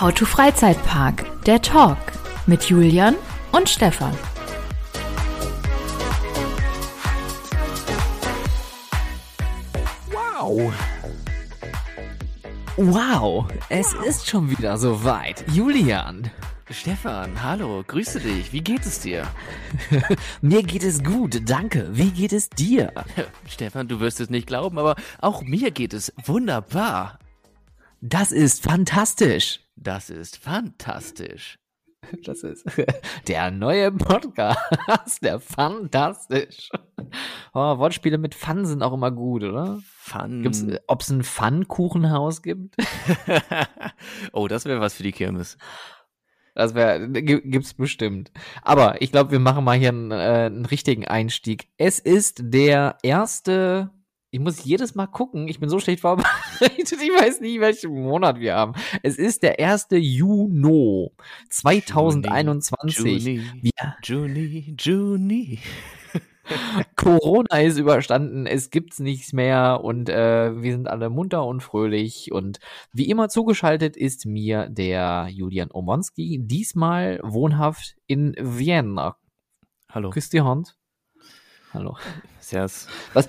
How to Freizeitpark, der Talk mit Julian und Stefan. Wow. Wow, es ist schon wieder soweit. Julian. Stefan, hallo, grüße dich. Wie geht es dir? mir geht es gut, danke. Wie geht es dir? Stefan, du wirst es nicht glauben, aber auch mir geht es wunderbar. Das ist fantastisch. Das ist fantastisch. Das ist der neue Podcast, der fantastisch. Oh, Wortspiele mit Fun sind auch immer gut, oder? Fun. Gibt's, ob es ein Fun-Kuchenhaus gibt? oh, das wäre was für die Kirmes. Das wäre, gibt's bestimmt. Aber ich glaube, wir machen mal hier einen, äh, einen richtigen Einstieg. Es ist der erste ich muss jedes Mal gucken. Ich bin so schlecht vorbereitet. Ich weiß nicht, welchen Monat wir haben. Es ist der 1. Juni 2021. Juni, Juni, Juni. Corona ist überstanden, es gibt's nichts mehr und äh, wir sind alle munter und fröhlich und wie immer zugeschaltet ist mir der Julian Omonski, diesmal wohnhaft in Vienna. Hallo. Küsst die Hand. Hallo. Servus. Was,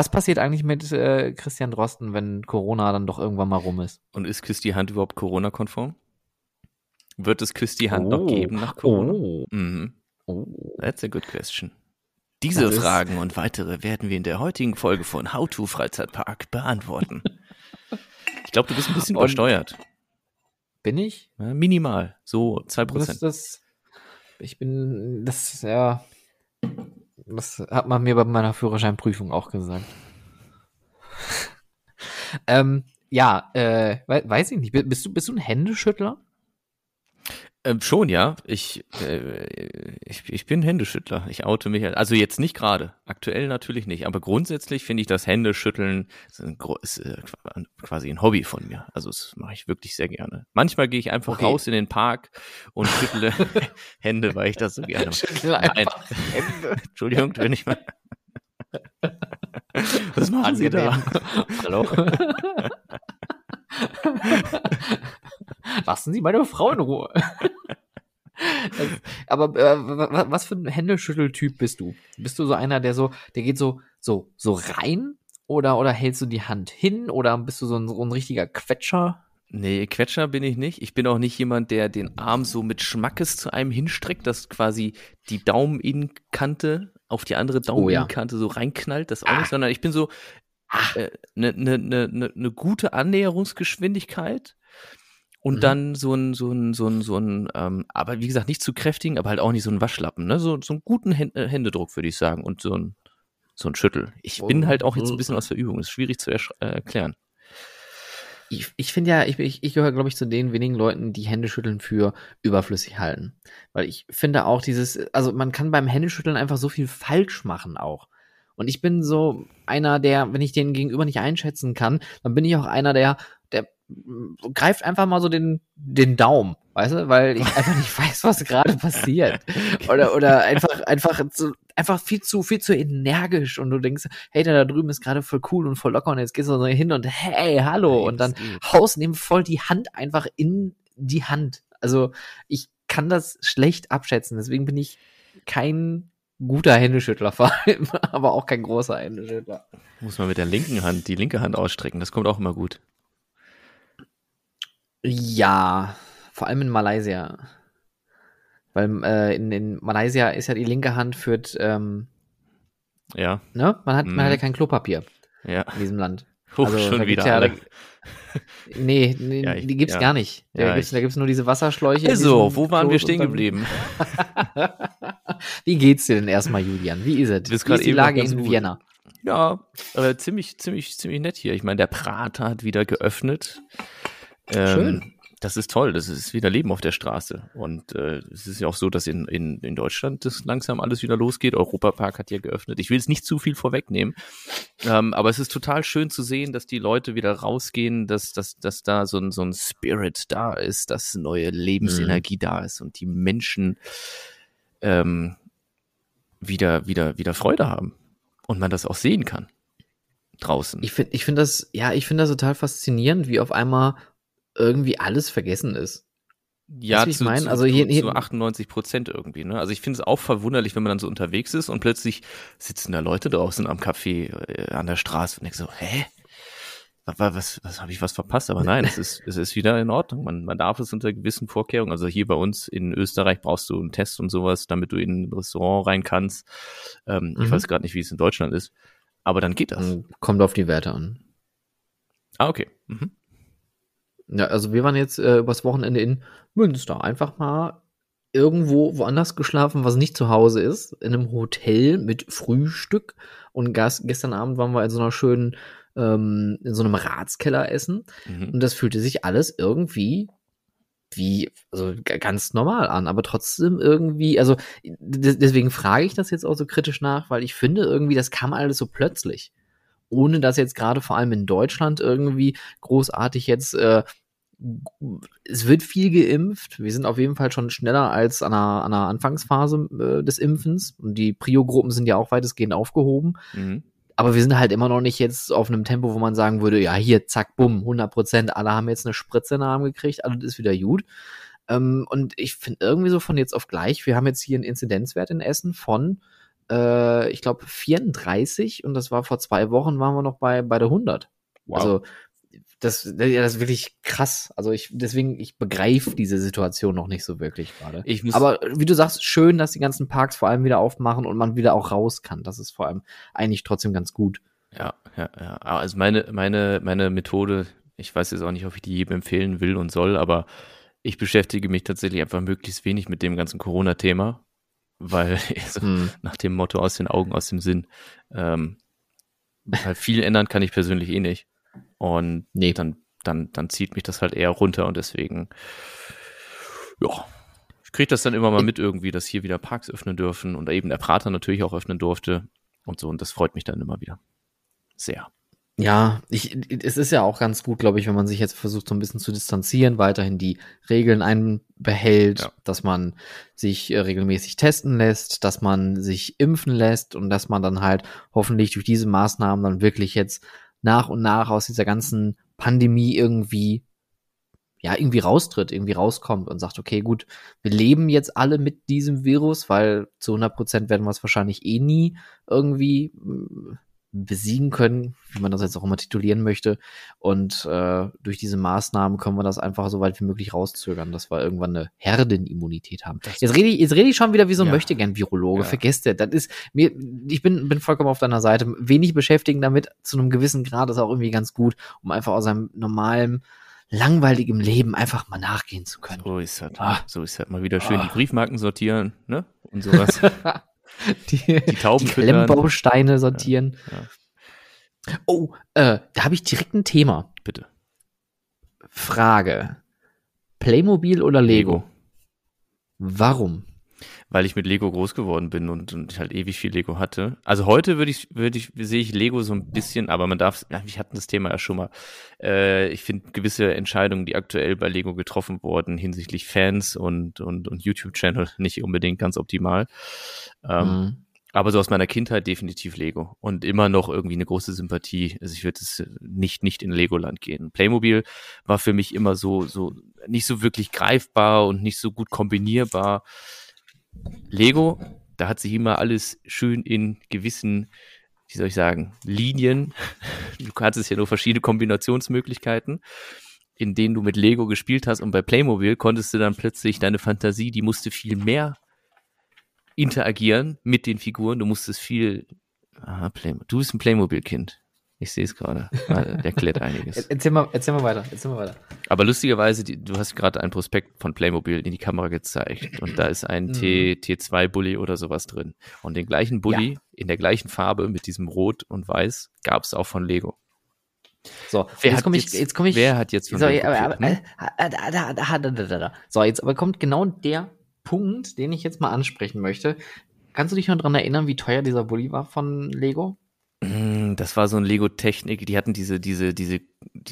was passiert eigentlich mit äh, Christian Drosten, wenn Corona dann doch irgendwann mal rum ist? Und ist Küss die Hand überhaupt Corona-konform? Wird es Küss die Hand oh. noch geben nach Corona? Oh. Mhm. Oh. That's a good question. Diese Fragen und weitere werden wir in der heutigen Folge von How to Freizeitpark beantworten. ich glaube, du bist ein bisschen und übersteuert. Bin ich? Ja, minimal, so zwei Prozent. Das, ich bin, das, ja, das hat man mir bei meiner Führerscheinprüfung auch gesagt. ähm, ja, äh, weiß ich nicht. Bist du, bist du ein Händeschüttler? Ähm, schon, ja. Ich, äh, ich, ich bin Händeschüttler. Ich oute mich. Also jetzt nicht gerade. Aktuell natürlich nicht. Aber grundsätzlich finde ich das Händeschütteln ist, ein, ist äh, quasi ein Hobby von mir. Also das mache ich wirklich sehr gerne. Manchmal gehe ich einfach okay. raus in den Park und schüttle Hände, weil ich das so gerne mache. einfach Hände. Entschuldigung, wenn ich mal. Was machen Sie da? Hallo? Lassen Sie meine Frau in Ruhe. Das, aber äh, was für ein Händeschütteltyp bist du? Bist du so einer, der so, der geht so, so, so rein? Oder, oder hältst du die Hand hin? Oder bist du so ein, so ein richtiger Quetscher? Nee, Quetscher bin ich nicht. Ich bin auch nicht jemand, der den Arm so mit Schmackes zu einem hinstreckt, dass quasi die Daumeninnenkante auf die andere Daumeninnenkante oh, ja. so reinknallt. Das auch ah. nicht, sondern ich bin so eine äh, ne, ne, ne, ne gute Annäherungsgeschwindigkeit und mhm. dann so ein, so ein, so ein, so ein, ähm, aber wie gesagt, nicht zu kräftigen, aber halt auch nicht so ein Waschlappen, ne? So, so einen guten äh, Händedruck, würde ich sagen. Und so ein, so ein Schüttel. Ich bin halt auch jetzt ein bisschen aus der Übung. ist schwierig zu äh, erklären. Ich, ich finde ja, ich, ich, ich gehöre, glaube ich, zu den wenigen Leuten, die Händeschütteln für überflüssig halten. Weil ich finde auch dieses, also man kann beim Händeschütteln einfach so viel falsch machen auch. Und ich bin so einer, der, wenn ich den Gegenüber nicht einschätzen kann, dann bin ich auch einer, der, der greift einfach mal so den, den Daumen, weißt du, weil ich einfach nicht weiß, was gerade passiert. Oder, oder einfach, einfach, so, einfach viel zu, viel zu energisch und du denkst, hey, der da drüben ist gerade voll cool und voll locker und jetzt gehst du so hin und hey, hallo und dann haust neben voll die Hand einfach in die Hand. Also ich kann das schlecht abschätzen, deswegen bin ich kein guter Händeschüttler vor allem, aber auch kein großer Händeschüttler. Muss man mit der linken Hand die linke Hand ausstrecken, das kommt auch immer gut. Ja, vor allem in Malaysia. Weil äh, in, in Malaysia ist ja die linke Hand führt, ähm, ja. Ne? Man hat, mm. man hat ja mhm. kein Klopapier ja. in diesem Land. Huch, also, schon wieder ja, alle. Nee, nee ja, ich, die gibt's ja. gar nicht. Da, ja, gibt's, da gibt's nur diese Wasserschläuche. Also, wo waren Klo wir stehen geblieben? Wie geht's dir denn erstmal, Julian? Wie ist es? Wie ist die Lage in Vienna? Ja, äh, ziemlich, ziemlich, ziemlich nett hier. Ich meine, der Prater hat wieder geöffnet. Ähm, Schön. Das ist toll, das ist wieder Leben auf der Straße. Und äh, es ist ja auch so, dass in, in, in Deutschland das langsam alles wieder losgeht. Europapark hat ja geöffnet. Ich will jetzt nicht zu viel vorwegnehmen, ähm, aber es ist total schön zu sehen, dass die Leute wieder rausgehen, dass, dass, dass da so ein, so ein Spirit da ist, dass neue Lebensenergie mhm. da ist und die Menschen ähm, wieder, wieder, wieder Freude haben und man das auch sehen kann draußen. Ich finde ich finde das, ja, ich finde das total faszinierend, wie auf einmal irgendwie alles vergessen ist. Ja, zu, ich also hier, hier, zu 98 Prozent irgendwie. Ne? Also ich finde es auch verwunderlich, wenn man dann so unterwegs ist und plötzlich sitzen da Leute draußen am Café äh, an der Straße und denkt so, hä? Was, was, was habe ich was verpasst? Aber nein, es ist, es ist wieder in Ordnung. Man, man darf es unter gewissen Vorkehrungen. Also hier bei uns in Österreich brauchst du einen Test und sowas, damit du in ein Restaurant rein kannst. Ähm, mhm. Ich weiß gerade nicht, wie es in Deutschland ist. Aber dann geht das. Kommt auf die Werte an. Ah, okay. Mhm. Ja, also wir waren jetzt äh, übers Wochenende in Münster. Einfach mal irgendwo woanders geschlafen, was nicht zu Hause ist, in einem Hotel mit Frühstück. Und gas gestern Abend waren wir in so einer schönen, ähm, in so einem Ratskeller essen. Mhm. Und das fühlte sich alles irgendwie wie, also ganz normal an, aber trotzdem irgendwie, also deswegen frage ich das jetzt auch so kritisch nach, weil ich finde irgendwie, das kam alles so plötzlich ohne dass jetzt gerade vor allem in Deutschland irgendwie großartig jetzt äh, es wird viel geimpft. Wir sind auf jeden Fall schon schneller als an einer, an einer Anfangsphase äh, des Impfens. Und die Prio-Gruppen sind ja auch weitestgehend aufgehoben. Mhm. Aber wir sind halt immer noch nicht jetzt auf einem Tempo, wo man sagen würde, ja, hier, zack, bumm, 100 Prozent, alle haben jetzt eine Spritze in den Arm gekriegt, alles ist wieder gut. Ähm, und ich finde irgendwie so von jetzt auf gleich, wir haben jetzt hier einen Inzidenzwert in Essen von, äh, ich glaube, 34 und das war vor zwei Wochen, waren wir noch bei, bei der 100. Wow. Also das, das ist wirklich krass. Also ich, deswegen, ich begreife diese Situation noch nicht so wirklich gerade. Aber wie du sagst, schön, dass die ganzen Parks vor allem wieder aufmachen und man wieder auch raus kann. Das ist vor allem eigentlich trotzdem ganz gut. Ja, ja, ja. Also meine, meine, meine Methode, ich weiß jetzt auch nicht, ob ich die jedem empfehlen will und soll, aber ich beschäftige mich tatsächlich einfach möglichst wenig mit dem ganzen Corona-Thema, weil also, hm. nach dem Motto aus den Augen, aus dem Sinn, ähm, weil viel ändern kann ich persönlich eh nicht. Und nee, dann, dann, dann zieht mich das halt eher runter und deswegen, ja, ich kriege das dann immer mal mit irgendwie, dass hier wieder Parks öffnen dürfen und eben der Prater natürlich auch öffnen durfte und so. Und das freut mich dann immer wieder. Sehr. Ja, ich, es ist ja auch ganz gut, glaube ich, wenn man sich jetzt versucht, so ein bisschen zu distanzieren, weiterhin die Regeln einbehält, ja. dass man sich äh, regelmäßig testen lässt, dass man sich impfen lässt und dass man dann halt hoffentlich durch diese Maßnahmen dann wirklich jetzt nach und nach aus dieser ganzen Pandemie irgendwie ja, irgendwie raustritt, irgendwie rauskommt und sagt, okay, gut, wir leben jetzt alle mit diesem Virus, weil zu 100 Prozent werden wir es wahrscheinlich eh nie irgendwie besiegen können, wie man das jetzt auch immer titulieren möchte. Und äh, durch diese Maßnahmen können wir das einfach so weit wie möglich rauszögern, dass wir irgendwann eine Herdenimmunität haben. Jetzt rede ich, jetzt rede ich schon wieder wie so ein ja. Möchtegern-Virologe. Ja. Vergesst ihr, das ist mir, ich bin, bin vollkommen auf deiner Seite. Wenig beschäftigen damit zu einem gewissen Grad ist auch irgendwie ganz gut, um einfach aus seinem normalen langweiligem Leben einfach mal nachgehen zu können. So ist halt, ah. so ist halt mal wieder schön ah. die Briefmarken sortieren, ne? Und sowas. die, die Tauben die Klemmbausteine sortieren. Ja, ja. Oh, äh, da habe ich direkt ein Thema. Bitte. Frage. Playmobil oder Lego? Lego. Warum? Weil ich mit Lego groß geworden bin und, und ich halt ewig viel Lego hatte. Also heute würde ich, würde ich, sehe ich Lego so ein bisschen, aber man darf, wir hatten das Thema ja schon mal. Äh, ich finde gewisse Entscheidungen, die aktuell bei Lego getroffen wurden hinsichtlich Fans und, und, und YouTube-Channel nicht unbedingt ganz optimal. Ähm, mhm. Aber so aus meiner Kindheit definitiv Lego und immer noch irgendwie eine große Sympathie. Also ich würde es nicht nicht in Legoland gehen. Playmobil war für mich immer so so nicht so wirklich greifbar und nicht so gut kombinierbar. Lego, da hat sich immer alles schön in gewissen, wie soll ich sagen, Linien. Du hattest ja nur verschiedene Kombinationsmöglichkeiten, in denen du mit Lego gespielt hast und bei Playmobil konntest du dann plötzlich deine Fantasie, die musste viel mehr interagieren mit den Figuren. Du musstest viel, aha, Playmobil. Du bist ein Playmobil-Kind. Ich sehe es gerade. Erklärt einiges. Erzähl mal, erzähl mal weiter. Erzähl mal weiter. Aber lustigerweise, die, du hast gerade ein Prospekt von Playmobil in die Kamera gezeigt und da ist ein mhm. T, T2-Bully oder sowas drin. Und den gleichen Bully ja. in der gleichen Farbe mit diesem Rot und Weiß gab es auch von Lego. So, wer jetzt komme ich, jetzt komme ich. Wer hat jetzt von so, Lego aber, aber, So, jetzt aber kommt genau der Punkt, den ich jetzt mal ansprechen möchte. Kannst du dich noch daran erinnern, wie teuer dieser Bully war von Lego? Hm, das war so ein Lego-Technik. Die hatten diese, diese, diese,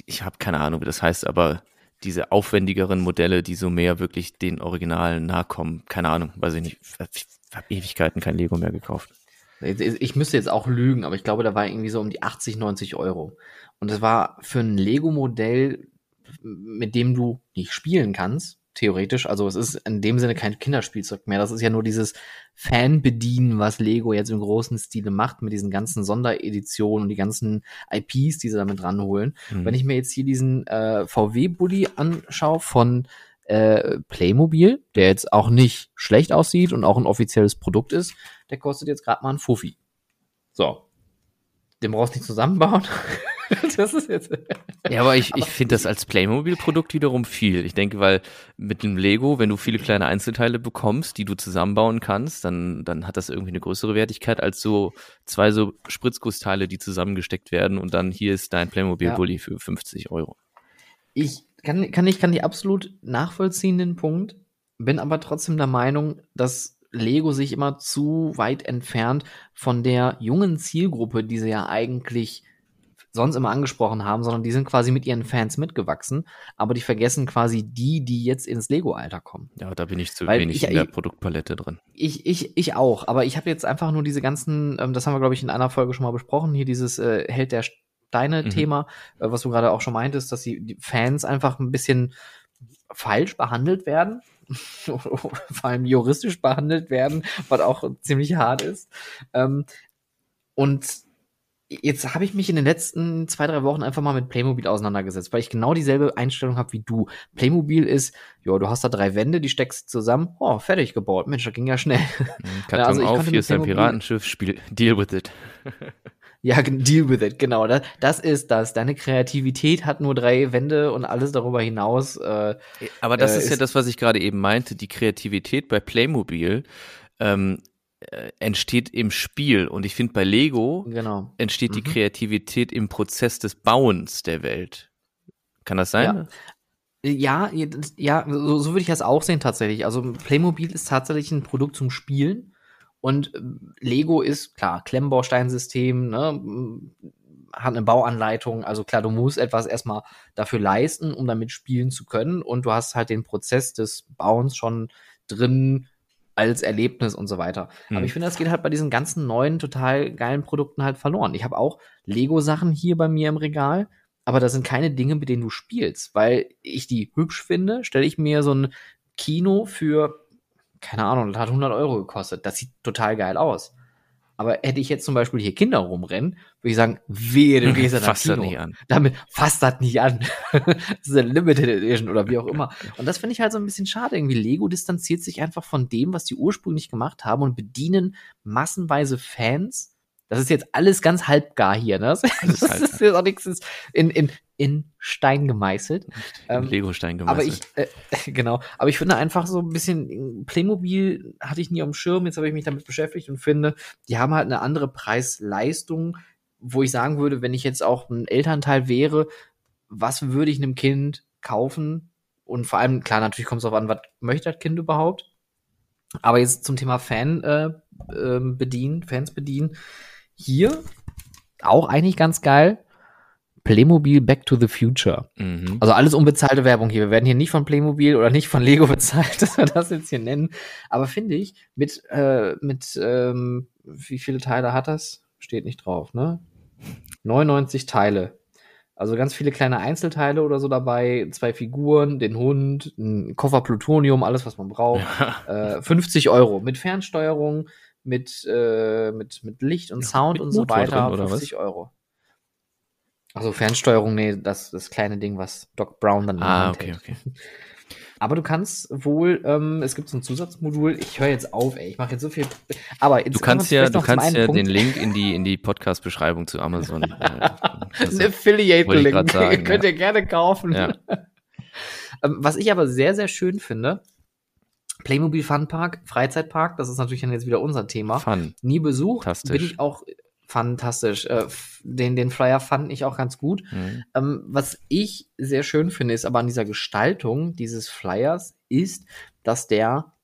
ich habe keine Ahnung, wie das heißt, aber diese aufwendigeren Modelle, die so mehr wirklich den Originalen nahe kommen. Keine Ahnung, weiß ich nicht. Ich habe Ewigkeiten kein Lego mehr gekauft. Ich müsste jetzt auch lügen, aber ich glaube, da war irgendwie so um die 80, 90 Euro. Und das war für ein Lego-Modell mit dem du nicht spielen kannst, theoretisch. Also es ist in dem Sinne kein Kinderspielzeug mehr. Das ist ja nur dieses Fanbedienen, was Lego jetzt im großen Stile macht mit diesen ganzen Sondereditionen und die ganzen IPs, die sie damit ranholen. Mhm. Wenn ich mir jetzt hier diesen äh, VW-Bully anschaue von äh, Playmobil, der jetzt auch nicht schlecht aussieht und auch ein offizielles Produkt ist, der kostet jetzt gerade mal ein Fuffi. So. Den brauchst du nicht zusammenbauen. das ist jetzt. ja, aber ich, ich finde das als Playmobil-Produkt wiederum viel. Ich denke, weil mit dem Lego, wenn du viele kleine Einzelteile bekommst, die du zusammenbauen kannst, dann, dann hat das irgendwie eine größere Wertigkeit als so zwei so Spritzgussteile, die zusammengesteckt werden und dann hier ist dein Playmobil-Bully ja. für 50 Euro. Ich kann, kann, ich kann die absolut nachvollziehen, den Punkt, bin aber trotzdem der Meinung, dass Lego sich immer zu weit entfernt von der jungen Zielgruppe, die sie ja eigentlich sonst immer angesprochen haben, sondern die sind quasi mit ihren Fans mitgewachsen, aber die vergessen quasi die, die jetzt ins Lego-Alter kommen. Ja, da bin ich zu Weil wenig ich, in der ich, Produktpalette drin. Ich, ich, ich auch, aber ich habe jetzt einfach nur diese ganzen, ähm, das haben wir, glaube ich, in einer Folge schon mal besprochen, hier dieses äh, Held der Steine mhm. Äh, was du gerade auch schon meintest, dass die Fans einfach ein bisschen falsch behandelt werden. vor allem juristisch behandelt werden, was auch ziemlich hart ist. Ähm, und jetzt habe ich mich in den letzten zwei, drei Wochen einfach mal mit Playmobil auseinandergesetzt, weil ich genau dieselbe Einstellung habe wie du. Playmobil ist, ja, du hast da drei Wände, die steckst zusammen, oh, fertig gebaut. Mensch, das ging ja schnell. Mhm, Karton also auf, hier ist ein Piratenschiff, Spiel, deal with it. ja, deal with it, genau. Das, das ist das. Deine Kreativität hat nur drei Wände und alles darüber hinaus. Äh, Aber das äh, ist ja das, was ich gerade eben meinte. Die Kreativität bei Playmobil ähm, äh, entsteht im Spiel. Und ich finde, bei Lego genau. entsteht mhm. die Kreativität im Prozess des Bauens der Welt. Kann das sein? Ja, ja, ja so, so würde ich das auch sehen tatsächlich. Also Playmobil ist tatsächlich ein Produkt zum Spielen. Und äh, Lego ist, klar, Klemmbausteinsystem, ne, hat eine Bauanleitung. Also klar, du musst etwas erstmal dafür leisten, um damit spielen zu können. Und du hast halt den Prozess des Bauens schon drin, als Erlebnis und so weiter. Hm. Aber ich finde, das geht halt bei diesen ganzen neuen, total geilen Produkten halt verloren. Ich habe auch Lego-Sachen hier bei mir im Regal, aber das sind keine Dinge, mit denen du spielst, weil ich die hübsch finde, stelle ich mir so ein Kino für, keine Ahnung, das hat 100 Euro gekostet. Das sieht total geil aus. Aber hätte ich jetzt zum Beispiel hier Kinder rumrennen, würde ich sagen, wehe, du gehst fass das nicht an. Damit fasst das nicht an. das ist eine Limited Edition oder wie auch immer. Und das finde ich halt so ein bisschen schade. Irgendwie Lego distanziert sich einfach von dem, was die ursprünglich gemacht haben und bedienen massenweise Fans das ist jetzt alles ganz halbgar hier, ne? Das, das ist jetzt auch nichts in, in, in Stein gemeißelt. In ähm, Lego-Stein gemeißelt. Aber ich, äh, genau. Aber ich finde einfach so ein bisschen, Playmobil hatte ich nie am Schirm, jetzt habe ich mich damit beschäftigt und finde, die haben halt eine andere Preis-Leistung, wo ich sagen würde, wenn ich jetzt auch ein Elternteil wäre, was würde ich einem Kind kaufen? Und vor allem, klar, natürlich kommt es auch an, was möchte das Kind überhaupt? Aber jetzt zum Thema Fan äh, äh, bedienen, Fans bedienen hier auch eigentlich ganz geil. Playmobil Back to the Future. Mhm. Also alles unbezahlte Werbung hier. Wir werden hier nicht von Playmobil oder nicht von Lego bezahlt, dass wir das jetzt hier nennen. Aber finde ich, mit, äh, mit ähm, wie viele Teile hat das? Steht nicht drauf, ne? 99 Teile. Also ganz viele kleine Einzelteile oder so dabei, zwei Figuren, den Hund, ein Koffer Plutonium, alles, was man braucht. Ja. Äh, 50 Euro mit Fernsteuerung, mit, äh, mit, mit Licht und Sound und so weiter. Drin, 50 was? Euro. Also Fernsteuerung, nee, das das kleine Ding, was Doc Brown dann Ah, okay, okay. Aber du kannst wohl, ähm, es gibt so ein Zusatzmodul. Ich höre jetzt auf, ey. Ich mache jetzt so viel. Aber jetzt du kannst ja, du kannst ja Punkt. den Link in die in die Podcast-Beschreibung zu Amazon. äh, Ein Affiliate-Link. Könnt ihr gerne kaufen. Ja. ähm, was ich aber sehr sehr schön finde, Playmobil Fun Park, Freizeitpark, das ist natürlich dann jetzt wieder unser Thema. Fun. Nie besucht. Bin ich auch fantastisch. Äh, den, den Flyer fand ich auch ganz gut. Mhm. Ähm, was ich sehr schön finde, ist aber an dieser Gestaltung dieses Flyers, ist, dass der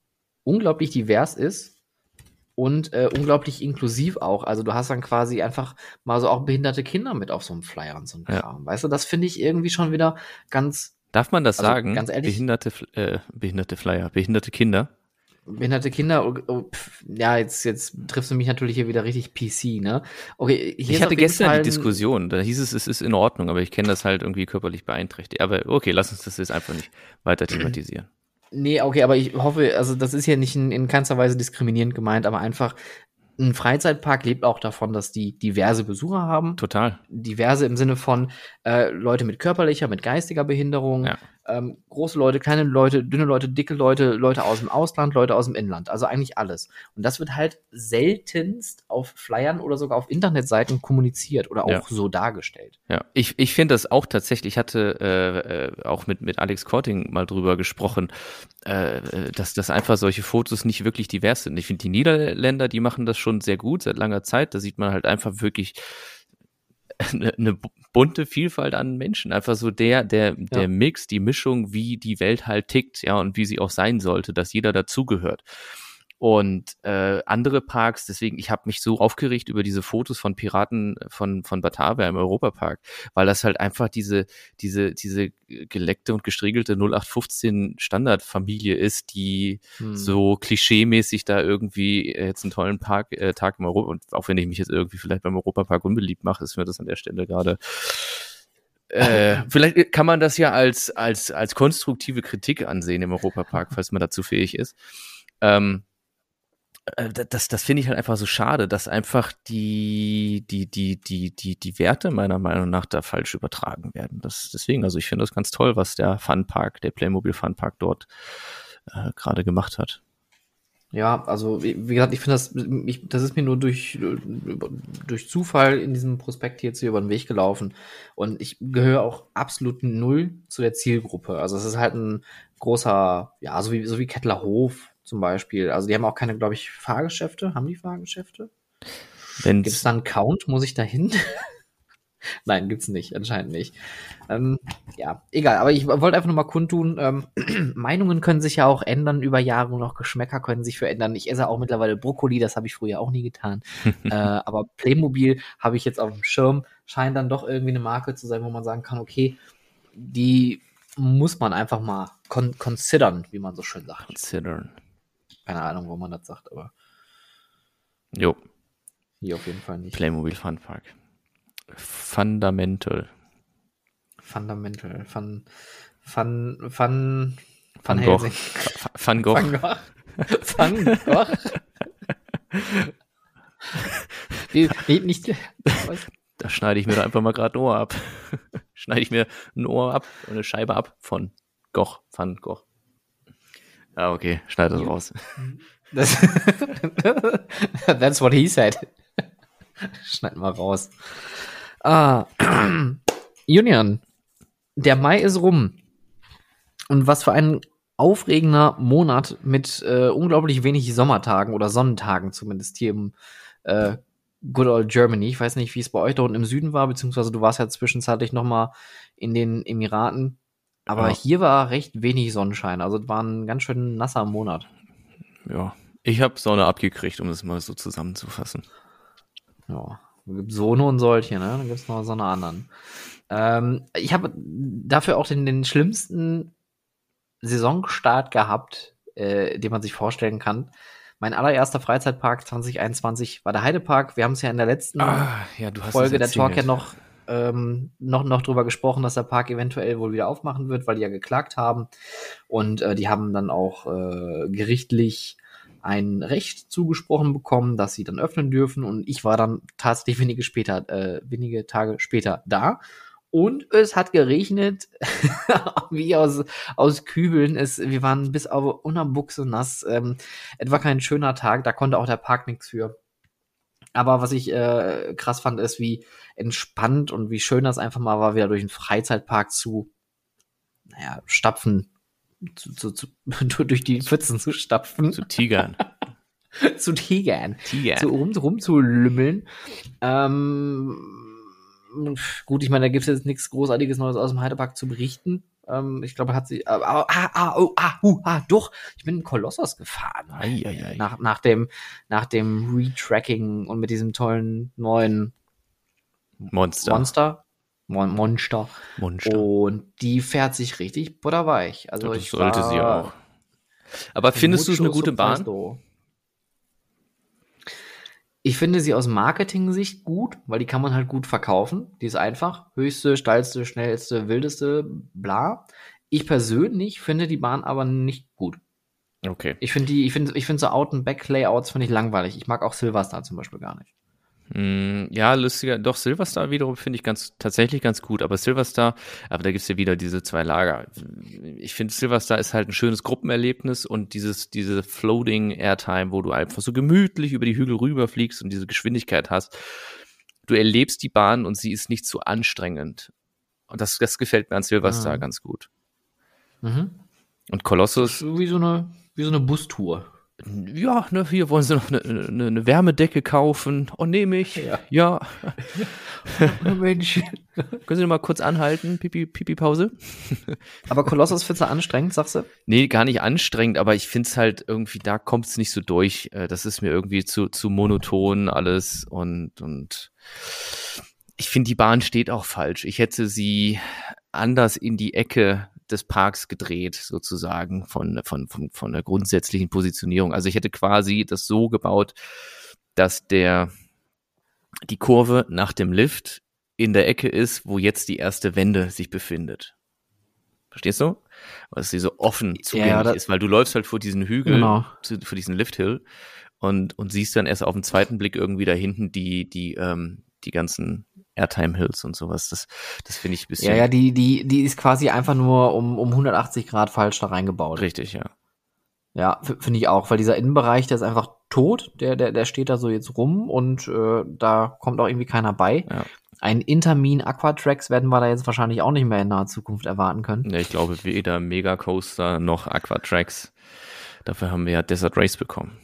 unglaublich divers ist und äh, unglaublich inklusiv auch. Also du hast dann quasi einfach mal so auch behinderte Kinder mit auf so einem Flyer und so einem Kram. Ja. Weißt du, das finde ich irgendwie schon wieder ganz Darf man das also, sagen? Ganz ehrlich. Behinderte, äh, behinderte Flyer, behinderte Kinder? Behinderte Kinder, oh, oh, pf, ja, jetzt, jetzt triffst du mich natürlich hier wieder richtig PC, ne? Okay, ich hatte gestern Fall die Diskussion, da hieß es, es ist in Ordnung, aber ich kenne das halt irgendwie körperlich beeinträchtigt. Aber okay, lass uns das jetzt einfach nicht weiter thematisieren. Nee, okay, aber ich hoffe, also das ist ja nicht in, in keinster Weise diskriminierend gemeint, aber einfach, ein Freizeitpark lebt auch davon, dass die diverse Besucher haben. Total. Diverse im Sinne von äh, Leute mit körperlicher, mit geistiger Behinderung, ja ähm, große Leute, kleine Leute, dünne Leute, dicke Leute, Leute aus dem Ausland, Leute aus dem Inland. Also eigentlich alles. Und das wird halt seltenst auf Flyern oder sogar auf Internetseiten kommuniziert oder auch ja. so dargestellt. Ja, ich, ich finde das auch tatsächlich. Ich hatte äh, äh, auch mit, mit Alex Korting mal drüber gesprochen, äh, dass, dass einfach solche Fotos nicht wirklich divers sind. Ich finde, die Niederländer, die machen das schon sehr gut seit langer Zeit. Da sieht man halt einfach wirklich eine, eine bunte Vielfalt an Menschen. Einfach so der, der, ja. der Mix, die Mischung, wie die Welt halt tickt, ja, und wie sie auch sein sollte, dass jeder dazugehört und äh, andere Parks. Deswegen, ich habe mich so aufgeregt über diese Fotos von Piraten von von Batavia im Europapark, weil das halt einfach diese diese diese geleckte und gestriegelte 0815 Standardfamilie ist, die hm. so klischeemäßig da irgendwie jetzt einen tollen Park äh, Tag im Europa und auch wenn ich mich jetzt irgendwie vielleicht beim Europapark unbeliebt mache, ist mir das an der Stelle gerade äh, vielleicht kann man das ja als, als, als konstruktive Kritik ansehen im Europapark, falls man dazu fähig ist. Ähm, äh, das, das finde ich halt einfach so schade, dass einfach die, die, die, die, die, die Werte meiner Meinung nach da falsch übertragen werden. Das, deswegen, also ich finde das ganz toll, was der Funpark, der Playmobil Funpark dort äh, gerade gemacht hat. Ja, also wie gesagt, ich finde das, ich, das ist mir nur durch, durch Zufall in diesem Prospekt jetzt hier über den Weg gelaufen. Und ich gehöre auch absolut null zu der Zielgruppe. Also es ist halt ein großer, ja, so wie, so wie Kettlerhof zum Beispiel. Also die haben auch keine, glaube ich, Fahrgeschäfte. Haben die Fahrgeschäfte? Gibt es da einen Count? Muss ich da hin? Nein, gibt's nicht, anscheinend nicht. Ähm, ja, egal, aber ich wollte einfach nur mal kundtun, ähm, Meinungen können sich ja auch ändern über Jahre und auch Geschmäcker können sich verändern. Ich esse auch mittlerweile Brokkoli, das habe ich früher auch nie getan. äh, aber Playmobil habe ich jetzt auf dem Schirm, scheint dann doch irgendwie eine Marke zu sein, wo man sagen kann, okay, die muss man einfach mal con considern, wie man so schön sagt. Considern. Keine Ahnung, wo man das sagt, aber. Jo. Hier auf jeden Fall nicht. Playmobil Fun Park. Fundamental. Fundamental. Fun. Fun. Fun. Van, Van Gogh. Van Gogh. Van Gogh. Van Gogh. nicht. Da schneide ich mir einfach mal gerade ein Ohr ab. schneide ich mir ein Ohr ab, eine Scheibe ab von Goch, Van Gogh. Ja, okay, schneid das raus. Das, that's what he said. Schneid mal raus. Ah, Union, der Mai ist rum. Und was für ein aufregender Monat mit äh, unglaublich wenig Sommertagen oder Sonnentagen, zumindest hier im äh, Good Old Germany. Ich weiß nicht, wie es bei euch da unten im Süden war, beziehungsweise du warst ja zwischenzeitlich noch mal in den Emiraten. Aber ja. hier war recht wenig Sonnenschein. Also es war ein ganz schön nasser Monat. Ja, ich habe Sonne abgekriegt, um es mal so zusammenzufassen. Ja, es gibt so und solche, ne? Dann gibt es noch so eine anderen. Ähm, ich habe dafür auch den, den schlimmsten Saisonstart gehabt, äh, den man sich vorstellen kann. Mein allererster Freizeitpark 2021 war der Heidepark. Wir haben es ja in der letzten ah, ja, Folge der Talk ja noch ähm, noch, noch drüber gesprochen, dass der Park eventuell wohl wieder aufmachen wird, weil die ja geklagt haben. Und äh, die haben dann auch äh, gerichtlich ein Recht zugesprochen bekommen, dass sie dann öffnen dürfen. Und ich war dann tatsächlich wenige später, äh, wenige Tage später da. Und es hat geregnet, wie aus, aus Kübeln. Es, wir waren bis auf Unterbuchse nass. Ähm, etwa kein schöner Tag, da konnte auch der Park nichts für. Aber was ich äh, krass fand, ist, wie entspannt und wie schön das einfach mal war, wieder durch einen Freizeitpark zu, naja, stapfen, zu, zu, zu, durch die Pfützen zu stapfen. Zu tigern. zu tigern. Tigern. Zu rum, rumzulümmeln. Ähm, gut, ich meine, da gibt es jetzt nichts Großartiges Neues aus dem Heidepark zu berichten. Ähm, ich glaube, hat sie. Ah, ah, ah, oh, ah, uh, ah, doch. Ich bin in Kolossos gefahren. Ei, ei, ei. Nach, nach dem, nach dem Retracking und mit diesem tollen neuen Monster. Monster. Mon Monster. Monster. Und die fährt sich richtig butterweich. Also ja, das ich sollte sie auch. Aber findest du es eine gute Bahn? Ich finde sie aus Marketing-Sicht gut, weil die kann man halt gut verkaufen. Die ist einfach. Höchste, steilste, schnellste, wildeste, bla. Ich persönlich finde die Bahn aber nicht gut. Okay. Ich finde die, ich finde, ich finde so Out-and-Back-Layouts finde ich langweilig. Ich mag auch Silverstar zum Beispiel gar nicht. Mm, ja, lustiger. Doch, Silverstar wiederum finde ich ganz, tatsächlich ganz gut. Aber Silverstar, aber da gibt's ja wieder diese zwei Lager. Ich finde, Silverstar ist halt ein schönes Gruppenerlebnis und dieses, diese Floating Airtime, wo du einfach so gemütlich über die Hügel rüberfliegst und diese Geschwindigkeit hast. Du erlebst die Bahn und sie ist nicht zu anstrengend. Und das, das gefällt mir an Silverstar mhm. ganz gut. Mhm. Und Colossus. Wie so eine, wie so eine Bustour ja, ne, hier wollen sie noch eine, eine, eine Wärmedecke kaufen. Oh, nehme ich. Ja. ja. Mensch. Können Sie noch mal kurz anhalten? Pipi, Pipi Pause. aber Kolossus findest du anstrengend, sagst du? Nee, gar nicht anstrengend, aber ich finde es halt irgendwie, da kommt es nicht so durch. Äh, das ist mir irgendwie zu, zu monoton alles und, und ich finde, die Bahn steht auch falsch. Ich hätte sie anders in die Ecke des Parks gedreht, sozusagen, von, von, von, von der grundsätzlichen Positionierung. Also ich hätte quasi das so gebaut, dass der, die Kurve nach dem Lift in der Ecke ist, wo jetzt die erste Wende sich befindet. Verstehst du? Weil sie so offen zugänglich ja, ist, weil du läufst halt vor diesen Hügel, genau. vor diesen Lifthill und, und siehst dann erst auf den zweiten Blick irgendwie da hinten die, die, ähm, die ganzen Airtime Hills und sowas. Das, das finde ich ein bisschen. Ja, ja, die, die, die ist quasi einfach nur um, um 180 Grad falsch da reingebaut. Richtig, ja. Ja, finde ich auch, weil dieser Innenbereich, der ist einfach tot, der, der, der steht da so jetzt rum und äh, da kommt auch irgendwie keiner bei. Ja. Ein Intermin Aquatrax werden wir da jetzt wahrscheinlich auch nicht mehr in naher Zukunft erwarten können. Ja, ich glaube weder Mega Coaster noch Aquatrax. Dafür haben wir ja Desert Race bekommen.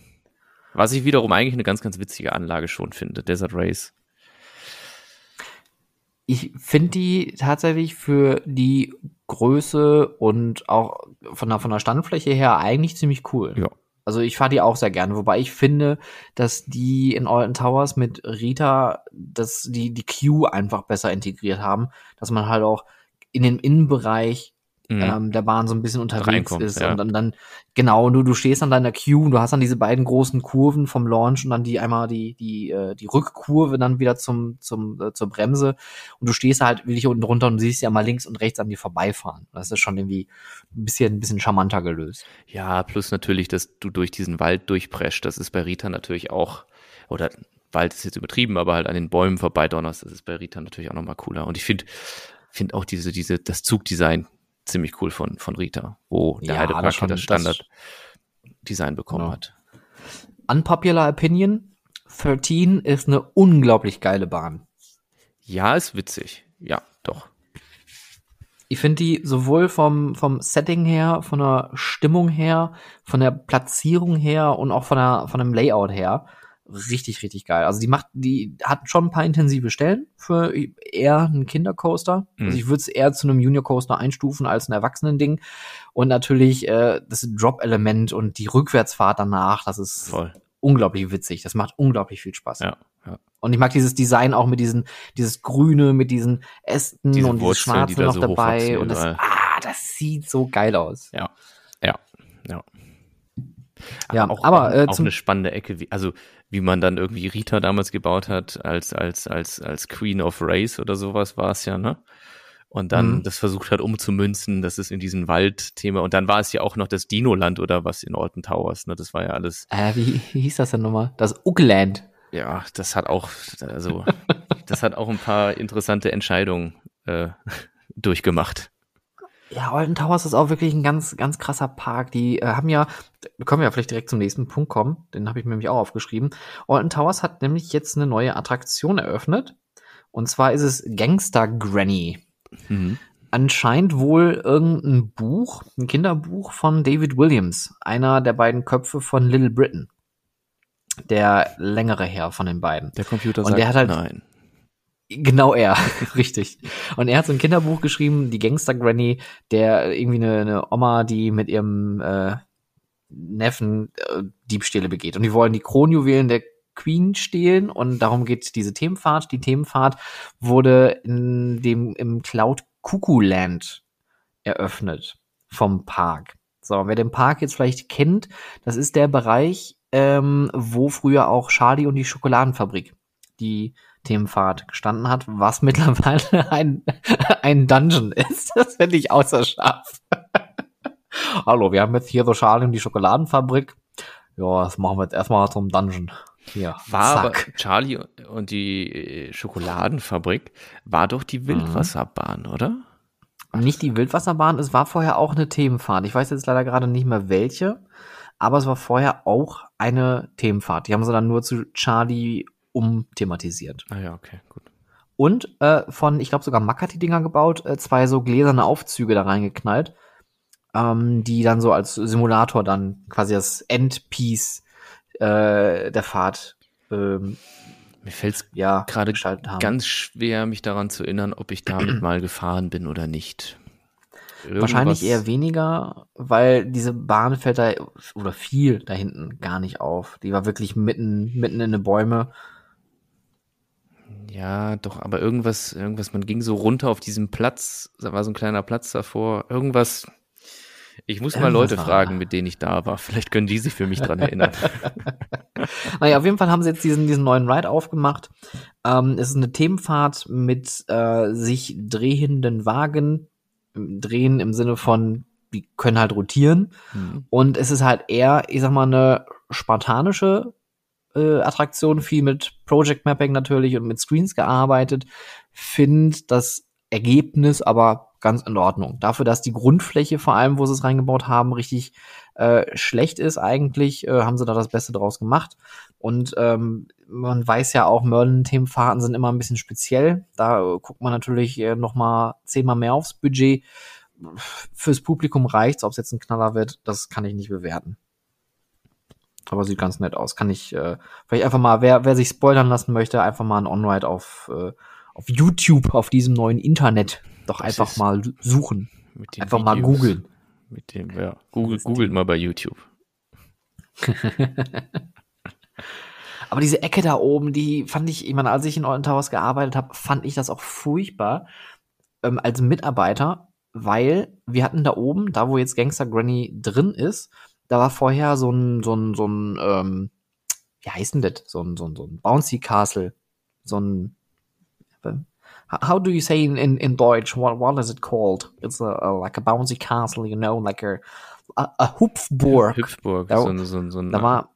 Was ich wiederum eigentlich eine ganz, ganz witzige Anlage schon finde. Desert Race ich finde die tatsächlich für die Größe und auch von der, von der Standfläche her eigentlich ziemlich cool. Ja. Also ich fahre die auch sehr gerne, wobei ich finde, dass die in Alton Towers mit Rita, dass die die Queue einfach besser integriert haben, dass man halt auch in den Innenbereich mhm. ähm, der Bahn so ein bisschen unterwegs ist. Ja. Und dann, dann, genau, du, du stehst an deiner Queue und du hast dann diese beiden großen Kurven vom Launch und dann die einmal die, die, äh, die Rückkurve dann wieder zum, zum, äh, zur Bremse. Und du stehst halt wirklich unten drunter und siehst ja mal links und rechts an dir vorbeifahren. Das ist schon irgendwie ein bisschen, ein bisschen charmanter gelöst. Ja, plus natürlich, dass du durch diesen Wald durchpreschst. Das ist bei Rita natürlich auch, oder Wald ist jetzt übertrieben, aber halt an den Bäumen vorbeidonnerst, das ist bei Rita natürlich auch nochmal cooler. Und ich finde, finde auch diese, diese, das Zugdesign ziemlich cool von, von Rita, wo der ja, Heidepark das, das Standard-Design bekommen genau. hat. Unpopular Opinion, 13 ist eine unglaublich geile Bahn. Ja, ist witzig. Ja, doch. Ich finde die sowohl vom, vom Setting her, von der Stimmung her, von der Platzierung her und auch von, der, von dem Layout her richtig, richtig geil. Also die macht, die hat schon ein paar intensive Stellen für eher einen Kindercoaster. Mhm. Also ich würde es eher zu einem Junior Coaster einstufen als ein Erwachsenen-Ding. Und natürlich äh, das Drop-Element und die Rückwärtsfahrt danach, das ist Voll. unglaublich witzig. Das macht unglaublich viel Spaß. Ja, ja. Und ich mag dieses Design auch mit diesen, dieses Grüne, mit diesen Ästen Diese und dieses Schwarze noch so dabei. Und das, ah, das sieht so geil aus. Ja, ja, ja. Ja, auch, aber äh, auch eine spannende Ecke, wie, also wie man dann irgendwie Rita damals gebaut hat, als, als, als, als Queen of Race oder sowas war es ja, ne? Und dann mhm. das versucht hat umzumünzen, das ist in diesem Waldthema. Und dann war es ja auch noch das Dino-Land oder was in Alton Towers, ne? Das war ja alles. Äh, wie, wie hieß das denn nochmal? Das Uckland. Ja, das hat auch, also, das hat auch ein paar interessante Entscheidungen äh, durchgemacht. Ja, Alton Towers ist auch wirklich ein ganz, ganz krasser Park. Die äh, haben ja, können wir ja vielleicht direkt zum nächsten Punkt kommen, den habe ich mir nämlich auch aufgeschrieben. Alton Towers hat nämlich jetzt eine neue Attraktion eröffnet. Und zwar ist es Gangster Granny. Mhm. Anscheinend wohl irgendein Buch, ein Kinderbuch von David Williams, einer der beiden Köpfe von Little Britain. Der längere Herr von den beiden. Der Computer Und sagt der hat halt, nein. Genau er, richtig. Und er hat so ein Kinderbuch geschrieben, die Gangster Granny, der irgendwie eine, eine Oma, die mit ihrem äh, Neffen äh, Diebstähle begeht. Und die wollen die Kronjuwelen der Queen stehlen und darum geht diese Themenfahrt. Die Themenfahrt wurde in dem im Cloud Cuckoo Land eröffnet vom Park. So, wer den Park jetzt vielleicht kennt, das ist der Bereich, ähm, wo früher auch Charlie und die Schokoladenfabrik die Themenfahrt gestanden hat, was mittlerweile ein, ein Dungeon ist. Das finde ich außer scharf. Hallo, wir haben jetzt hier so Charlie und die Schokoladenfabrik. Ja, das machen wir jetzt erstmal zum Dungeon. Hier, war aber Charlie und die äh, Schokoladenfabrik war doch die Wildwasserbahn, mhm. oder? Nicht die Wildwasserbahn, es war vorher auch eine Themenfahrt. Ich weiß jetzt leider gerade nicht mehr welche, aber es war vorher auch eine Themenfahrt. Die haben sie dann nur zu Charlie umthematisiert. Ah ja, okay, gut. Und äh, von, ich glaube sogar Mack hat die Dinger gebaut, äh, zwei so gläserne Aufzüge da reingeknallt, ähm, die dann so als Simulator dann quasi das Endpiece äh, der Fahrt ähm, mir fällt es ja, gerade ganz schwer, mich daran zu erinnern, ob ich damit mal gefahren bin oder nicht. Irgendwas Wahrscheinlich eher weniger, weil diese Bahn fällt da oder viel da hinten gar nicht auf. Die war wirklich mitten, mitten in den Bäume. Ja, doch, aber irgendwas, irgendwas, man ging so runter auf diesem Platz, da war so ein kleiner Platz davor, irgendwas, ich muss mal Leute fragen, mit denen ich da war. Vielleicht können die sich für mich dran erinnern. naja, auf jeden Fall haben sie jetzt diesen, diesen neuen Ride aufgemacht. Ähm, es ist eine Themenfahrt mit äh, sich drehenden Wagen. Drehen im Sinne von, die können halt rotieren. Mhm. Und es ist halt eher, ich sag mal, eine spartanische äh, Attraktion, viel mit Project Mapping natürlich und mit Screens gearbeitet. Find das Ergebnis aber ganz in Ordnung. Dafür, dass die Grundfläche, vor allem, wo sie es reingebaut haben, richtig äh, schlecht ist eigentlich, äh, haben sie da das Beste draus gemacht. Und ähm, man weiß ja auch, Merlin-Themenfahrten sind immer ein bisschen speziell. Da äh, guckt man natürlich äh, noch mal zehnmal mehr aufs Budget. Fürs Publikum reicht's, ob es jetzt ein Knaller wird, das kann ich nicht bewerten. Aber sieht ganz nett aus. Kann ich äh, vielleicht einfach mal, wer, wer sich spoilern lassen möchte, einfach mal ein On-Ride auf, äh, auf YouTube, auf diesem neuen Internet doch einfach mal suchen. einfach Videos, mal googeln. Mit dem, ja, Google, googelt mal bei YouTube. Aber diese Ecke da oben, die fand ich, ich meine, als ich in Alton Towers gearbeitet habe, fand ich das auch furchtbar ähm, als Mitarbeiter, weil wir hatten da oben, da wo jetzt Gangster Granny drin ist, da war vorher so ein, so ein, so ein, ähm, wie heißt denn das? So ein, so ein, so ein Bouncy Castle. So ein, how do you say in, in, in Deutsch? What, what is it called? It's a, a like a bouncy castle, you know, like a, a, a Hupfburg. Hüpfburg, da, so, so, so ein da war,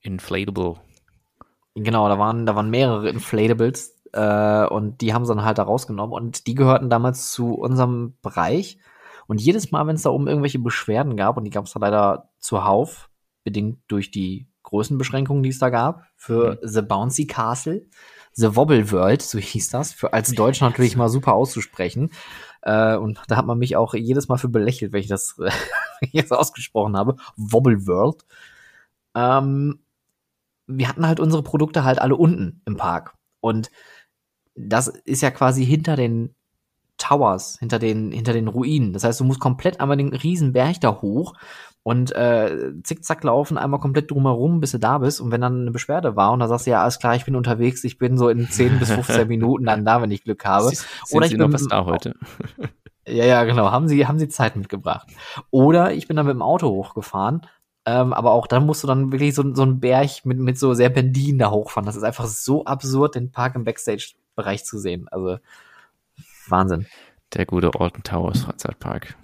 Inflatable. Genau, da waren, da waren mehrere Inflatables äh, und die haben sie dann halt da rausgenommen und die gehörten damals zu unserem Bereich. Und jedes Mal, wenn es da oben irgendwelche Beschwerden gab, und die gab es da leider zuhauf, bedingt durch die Größenbeschränkungen, die es da gab, für mhm. The Bouncy Castle, The Wobble World, so hieß das, für als Deutsch natürlich mal super auszusprechen. Äh, und da hat man mich auch jedes Mal für belächelt, wenn ich das jetzt ausgesprochen habe. Wobble World. Ähm, wir hatten halt unsere Produkte halt alle unten im Park. Und das ist ja quasi hinter den Towers, hinter den, hinter den Ruinen. Das heißt, du musst komplett einmal den riesen Berg da hoch und äh, zickzack laufen, einmal komplett drumherum, bis du da bist. Und wenn dann eine Beschwerde war und da sagst du, ja, alles klar, ich bin unterwegs, ich bin so in 10 bis 15 Minuten dann da, wenn ich Glück habe. Sie, Oder ich Sie bin noch was da heute. Ja, ja, genau. Haben Sie, haben Sie Zeit mitgebracht. Oder ich bin dann mit dem Auto hochgefahren. Ähm, aber auch dann musst du dann wirklich so, so einen Berg mit, mit so Serpentinen da hochfahren. Das ist einfach so absurd, den Park im Backstage-Bereich zu sehen. Also Wahnsinn. Der gute Alton Towers Freizeitpark.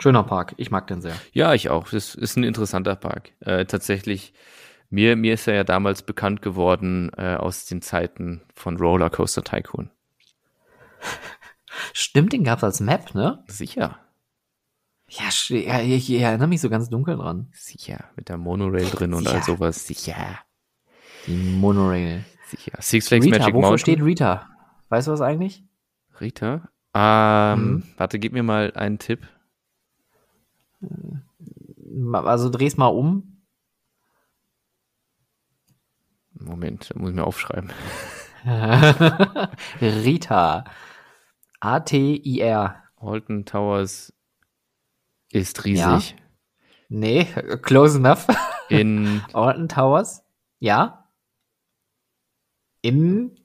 Schöner Park, ich mag den sehr. Ja, ich auch. Das ist ein interessanter Park. Äh, tatsächlich, mir, mir ist er ja damals bekannt geworden äh, aus den Zeiten von Rollercoaster Tycoon. Stimmt, den gab es als Map, ne? Sicher. Ja, ja, ich, ich erinnere mich so ganz dunkel dran. Sicher, mit der Monorail drin und all sowas. Sicher. Die Monorail. Sicher. Six Flags Rita, Magic wofür Mountain. steht Rita? Weißt du was eigentlich? Rita? Ähm, mhm. Warte, gib mir mal einen Tipp. Also dreh's mal um. Moment, muss ich mir aufschreiben. Rita. A-T-I-R. Holton Towers ist riesig. Ja. Nee, close enough. In Alton Towers. Ja. In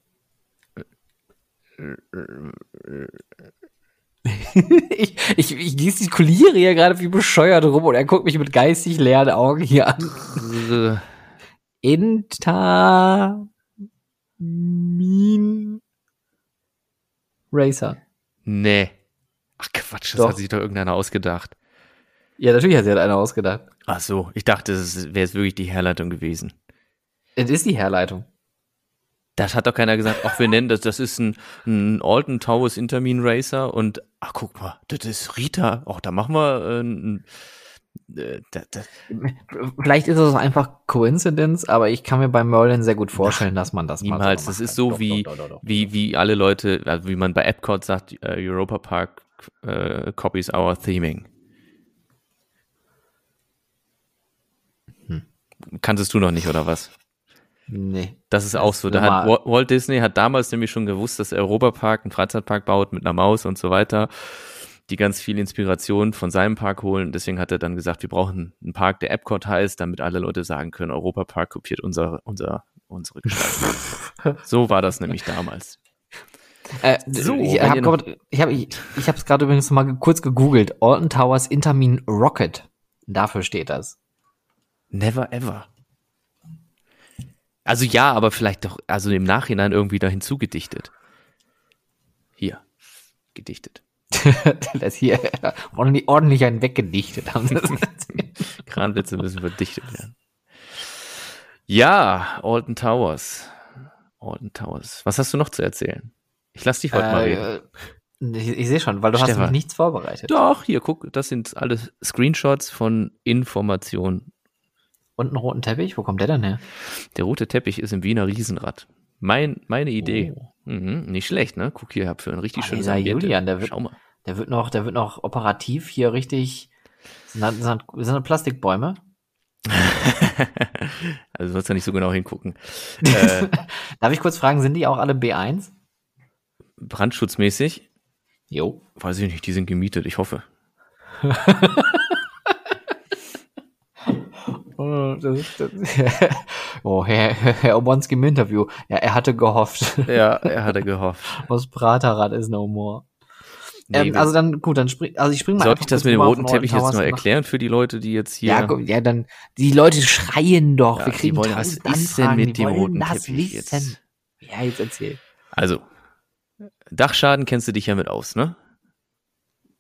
ich, ich, ich gestikuliere hier gerade wie bescheuert rum und er guckt mich mit geistig leeren Augen hier an. Intamin Racer. Nee. Ach Quatsch, das doch. hat sich doch irgendeiner ausgedacht. Ja, natürlich hat sich einer ausgedacht. Ach so, ich dachte, es wäre jetzt wirklich die Herleitung gewesen. Es ist die Herleitung. Das hat doch keiner gesagt, ach, wir nennen das, das ist ein, ein Alton Towers Intermin Racer und, ach, guck mal, das ist Rita. Ach, da machen wir äh, ein, äh, da, da. Vielleicht ist es einfach Coincidence, aber ich kann mir bei Merlin sehr gut vorstellen, dass man das Niemals. So das ist so doch, wie, doch, doch, wie, wie alle Leute, also wie man bei Epcot sagt, uh, Europa Park uh, copies our theming. Hm. Kanntest du noch nicht, oder was? Nee. Das ist auch so. Da hat Walt Disney hat damals nämlich schon gewusst, dass er Europapark einen Freizeitpark baut mit einer Maus und so weiter, die ganz viel Inspiration von seinem Park holen. Deswegen hat er dann gesagt, wir brauchen einen Park, der Epcot heißt, damit alle Leute sagen können, Europapark kopiert unser, unser, unsere Gestaltung. so war das nämlich damals. Äh, so, ich habe ich hab, ich, ich es gerade übrigens mal kurz gegoogelt. Alton Towers Intermin Rocket. Dafür steht das. Never ever. Also ja, aber vielleicht doch, also im Nachhinein irgendwie da hinzugedichtet. Hier, gedichtet. das hier ordentlich, ordentlich einen weggedichtet haben. Kranwitze müssen verdichtet werden. Ja, Alton Towers. Alton Towers. Was hast du noch zu erzählen? Ich lass dich heute äh, mal reden. Ich, ich sehe schon, weil du Stefan. hast noch nichts vorbereitet. Doch, hier, guck, das sind alles Screenshots von Informationen und einen roten Teppich? Wo kommt der denn her? Der rote Teppich ist im Wiener Riesenrad. Mein, meine Idee. Oh. Mhm, nicht schlecht, ne? Guck hier, hab für ein richtig dieser Julian, der wird, Schau mal. Der wird noch, der wird noch operativ hier richtig. Sind das, sind das Plastikbäume? also du sollst ja nicht so genau hingucken. äh, Darf ich kurz fragen, sind die auch alle B1? Brandschutzmäßig? Jo. Weiß ich nicht, die sind gemietet, ich hoffe. Oh, das, das, oh Herr, Herr Omonski im Interview. Ja, er hatte gehofft. Ja, er hatte gehofft. Aus Praterrad ist no more. Nee, ähm, also dann, gut, dann spring, also ich spring mal. Soll ich das mit dem roten Teppich jetzt mal erklären für die Leute, die jetzt hier. Ja, ja dann, die Leute schreien doch. Ja, wir kriegen wollen, was ist denn mit dem roten Teppich wissen. jetzt? Ja, jetzt erzähl. Also, Dachschaden kennst du dich ja mit aus, ne?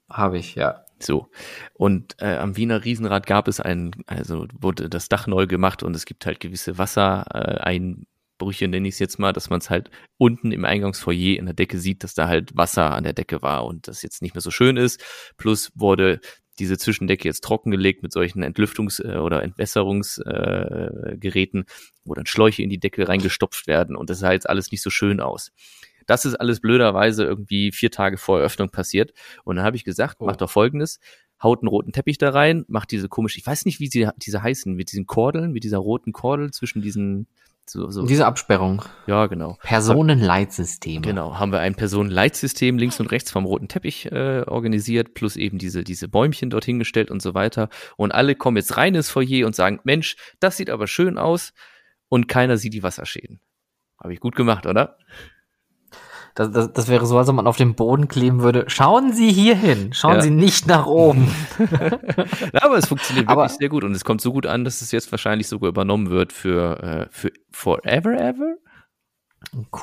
Habe ich, ja. So. Und äh, am Wiener Riesenrad gab es ein, also wurde das Dach neu gemacht und es gibt halt gewisse Wassereinbrüche, nenne ich es jetzt mal, dass man es halt unten im Eingangsfoyer in der Decke sieht, dass da halt Wasser an der Decke war und das jetzt nicht mehr so schön ist. Plus wurde diese Zwischendecke jetzt trockengelegt mit solchen Entlüftungs- äh, oder Entwässerungsgeräten, äh, wo dann Schläuche in die Decke reingestopft werden und das sah jetzt alles nicht so schön aus. Das ist alles blöderweise irgendwie vier Tage vor Eröffnung passiert. Und dann habe ich gesagt, oh. macht doch folgendes, haut einen roten Teppich da rein, macht diese komische, ich weiß nicht, wie sie diese heißen, mit diesen Kordeln, mit dieser roten Kordel zwischen diesen so, so. Diese Absperrung. Ja, genau. Personenleitsystem. Genau, haben wir ein Personenleitsystem links und rechts vom roten Teppich äh, organisiert, plus eben diese, diese Bäumchen dort hingestellt und so weiter. Und alle kommen jetzt rein ins Foyer und sagen, Mensch, das sieht aber schön aus und keiner sieht die Wasserschäden. Habe ich gut gemacht, oder? Das, das, das wäre so, als ob man auf dem Boden kleben würde. Schauen Sie hier hin, schauen ja. Sie nicht nach oben. ja, aber es funktioniert aber, wirklich sehr gut und es kommt so gut an, dass es jetzt wahrscheinlich sogar übernommen wird für, äh, für Forever Ever.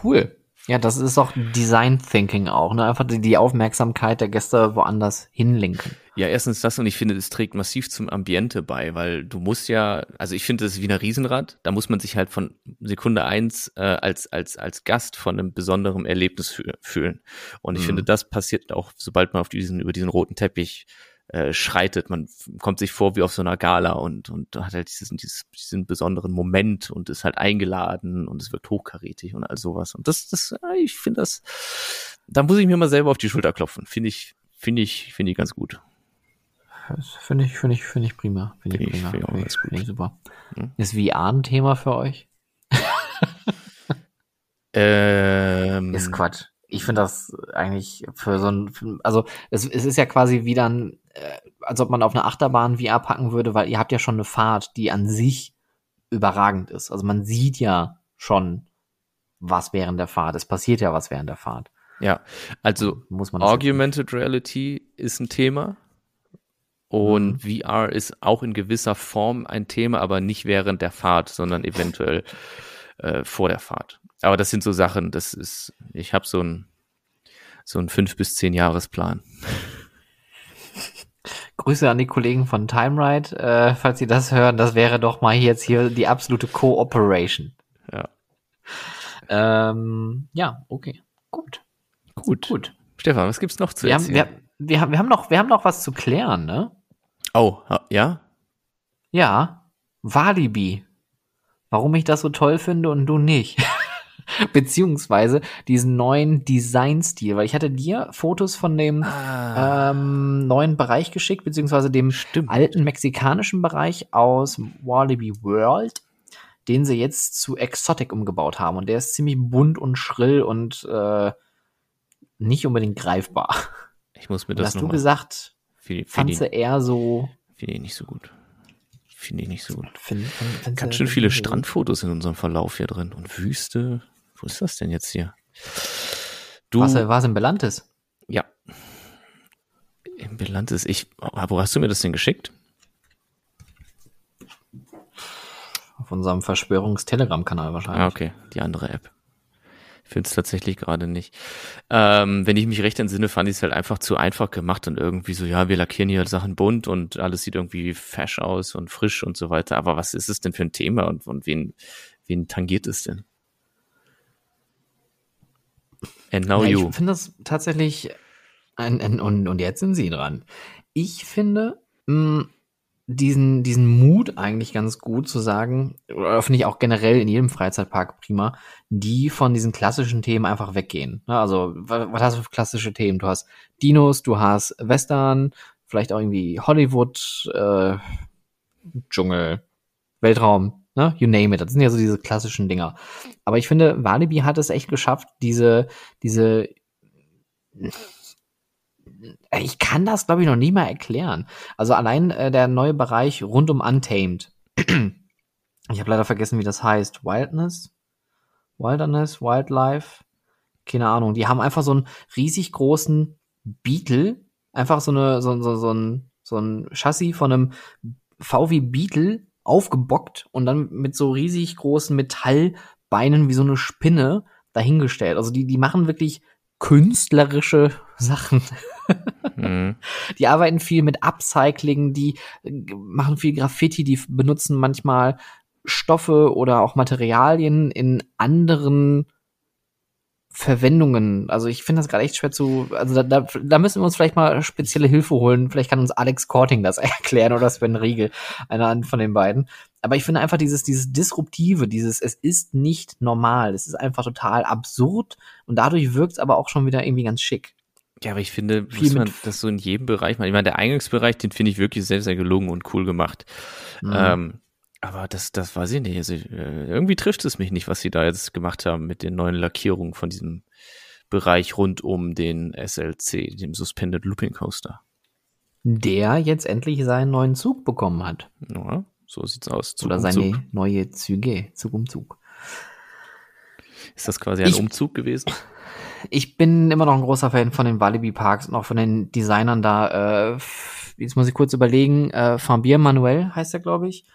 Cool. Ja, das ist auch Design Thinking auch, ne? Einfach die, Aufmerksamkeit der Gäste woanders hinlenken. Ja, erstens das und ich finde, es trägt massiv zum Ambiente bei, weil du musst ja, also ich finde, das ist wie ein Riesenrad, da muss man sich halt von Sekunde eins äh, als, als, als Gast von einem besonderen Erlebnis fühlen. Und ich mhm. finde, das passiert auch, sobald man auf diesen, über diesen roten Teppich äh, schreitet. Man kommt sich vor wie auf so einer Gala und, und hat halt diesen, diesen besonderen Moment und ist halt eingeladen und es wirkt hochkarätig und all sowas. Und das, das, ich finde das, da muss ich mir mal selber auf die Schulter klopfen. Finde ich, finde ich, finde ich ganz gut. Finde ich, finde ich, finde ich prima. Finde ich, prima. Finde ich, find ich, find ich super. Hm? Ist VR ein Thema für euch? ähm, ist Quatsch. Ich finde das eigentlich für so ein, also es, es ist ja quasi wie dann, äh, als ob man auf eine Achterbahn VR packen würde, weil ihr habt ja schon eine Fahrt, die an sich überragend ist. Also man sieht ja schon was während der Fahrt. Es passiert ja was während der Fahrt. Ja, also Muss man Augmented Reality ist ein Thema und mhm. VR ist auch in gewisser Form ein Thema, aber nicht während der Fahrt, sondern eventuell äh, vor der Fahrt. Aber das sind so Sachen, das ist, ich habe so ein so ein fünf bis zehn Jahresplan. Grüße an die Kollegen von TimeRide, äh, falls Sie das hören. Das wäre doch mal jetzt hier die absolute Cooperation. Ja. Ähm, ja, okay. Gut. Gut. Gut. Stefan, was gibt's noch zu wir erzählen? Haben, wir, wir, haben, wir, haben noch, wir haben noch was zu klären, ne? Oh, ja? Ja. Walibi. Warum ich das so toll finde und du nicht. Beziehungsweise diesen neuen Designstil, weil ich hatte dir Fotos von dem ah. ähm, neuen Bereich geschickt, beziehungsweise dem Stimmt. alten mexikanischen Bereich aus Walibi World, den sie jetzt zu Exotic umgebaut haben. Und der ist ziemlich bunt und schrill und äh, nicht unbedingt greifbar. Ich muss mir das Hast du gesagt, fandst du eher so. Finde ich nicht so gut. Finde ich nicht so gut. Find, find, Ganz schön viele Strandfotos in unserem Verlauf hier drin. Und Wüste. Wo ist das denn jetzt hier? Du. War es in Belantes? Ja. In Belantes. Ich, wo hast du mir das denn geschickt? Auf unserem Verschwörungstelegram-Kanal wahrscheinlich. Ah, okay. Die andere App. Finde es tatsächlich gerade nicht. Ähm, wenn ich mich recht entsinne, fand ich es halt einfach zu einfach gemacht und irgendwie so, ja, wir lackieren hier Sachen bunt und alles sieht irgendwie fesch aus und frisch und so weiter. Aber was ist es denn für ein Thema und, und wen, wen tangiert es denn? And now ja, you. Ich finde das tatsächlich, ein, ein, und, und jetzt sind Sie dran. Ich finde mh, diesen, diesen Mut eigentlich ganz gut zu sagen, oder finde ich auch generell in jedem Freizeitpark prima, die von diesen klassischen Themen einfach weggehen. Also, was, was hast du für klassische Themen? Du hast Dinos, du hast Western, vielleicht auch irgendwie Hollywood, äh, Dschungel, Weltraum, ne? You name it. Das sind ja so diese klassischen Dinger. Aber ich finde, Walibi hat es echt geschafft, diese, diese, ich kann das, glaube ich, noch nie mal erklären. Also allein äh, der neue Bereich rund um Untamed. ich habe leider vergessen, wie das heißt. Wildness? Wilderness? Wildlife? Keine Ahnung. Die haben einfach so einen riesig großen Beetle. Einfach so eine, so, so, so ein, so ein Chassis von einem VW Beetle aufgebockt und dann mit so riesig großen Metallbeinen wie so eine Spinne dahingestellt. Also die, die machen wirklich künstlerische Sachen. mhm. Die arbeiten viel mit Upcycling, die äh, machen viel Graffiti, die benutzen manchmal Stoffe oder auch Materialien in anderen Verwendungen. Also ich finde das gerade echt schwer zu. Also da, da, da müssen wir uns vielleicht mal spezielle Hilfe holen. Vielleicht kann uns Alex Korting das erklären oder Sven Riegel, einer von den beiden. Aber ich finde einfach dieses, dieses Disruptive, dieses, es ist nicht normal. Es ist einfach total absurd und dadurch wirkt es aber auch schon wieder irgendwie ganz schick. Ja, aber ich finde, muss man das so in jedem Bereich machen. Ich meine, der Eingangsbereich, den finde ich wirklich sehr, sehr gelungen und cool gemacht. Mhm. Ähm, aber das, das weiß ich nicht. Also, äh, irgendwie trifft es mich nicht, was sie da jetzt gemacht haben mit den neuen Lackierungen von diesem Bereich rund um den SLC, dem Suspended Looping Coaster. Der jetzt endlich seinen neuen Zug bekommen hat. Ja, so sieht's aus. Zug Oder um seine Zug. neue Züge, Zug um Zug. Ist das quasi ein ich, Umzug gewesen? Ich bin immer noch ein großer Fan von den Walibi Parks und auch von den Designern da. Äh, jetzt muss ich kurz überlegen. Äh, Fabien Manuel heißt er, glaube ich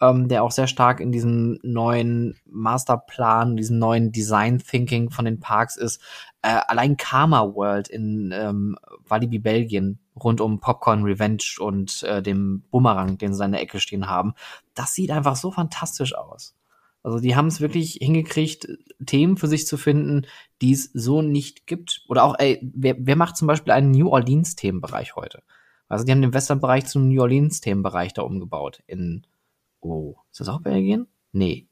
ähm, der auch sehr stark in diesem neuen Masterplan, diesem neuen Design Thinking von den Parks ist. Äh, allein Karma World in ähm, Walibi Belgien rund um Popcorn Revenge und äh, dem Bumerang, den sie in der Ecke stehen haben, das sieht einfach so fantastisch aus. Also die haben es wirklich hingekriegt, Themen für sich zu finden, die es so nicht gibt. Oder auch, ey, wer, wer macht zum Beispiel einen New Orleans-Themenbereich heute? Also die haben den Western-Bereich zum New Orleans-Themenbereich da umgebaut in Oh, ist das auch Belgien? Nee.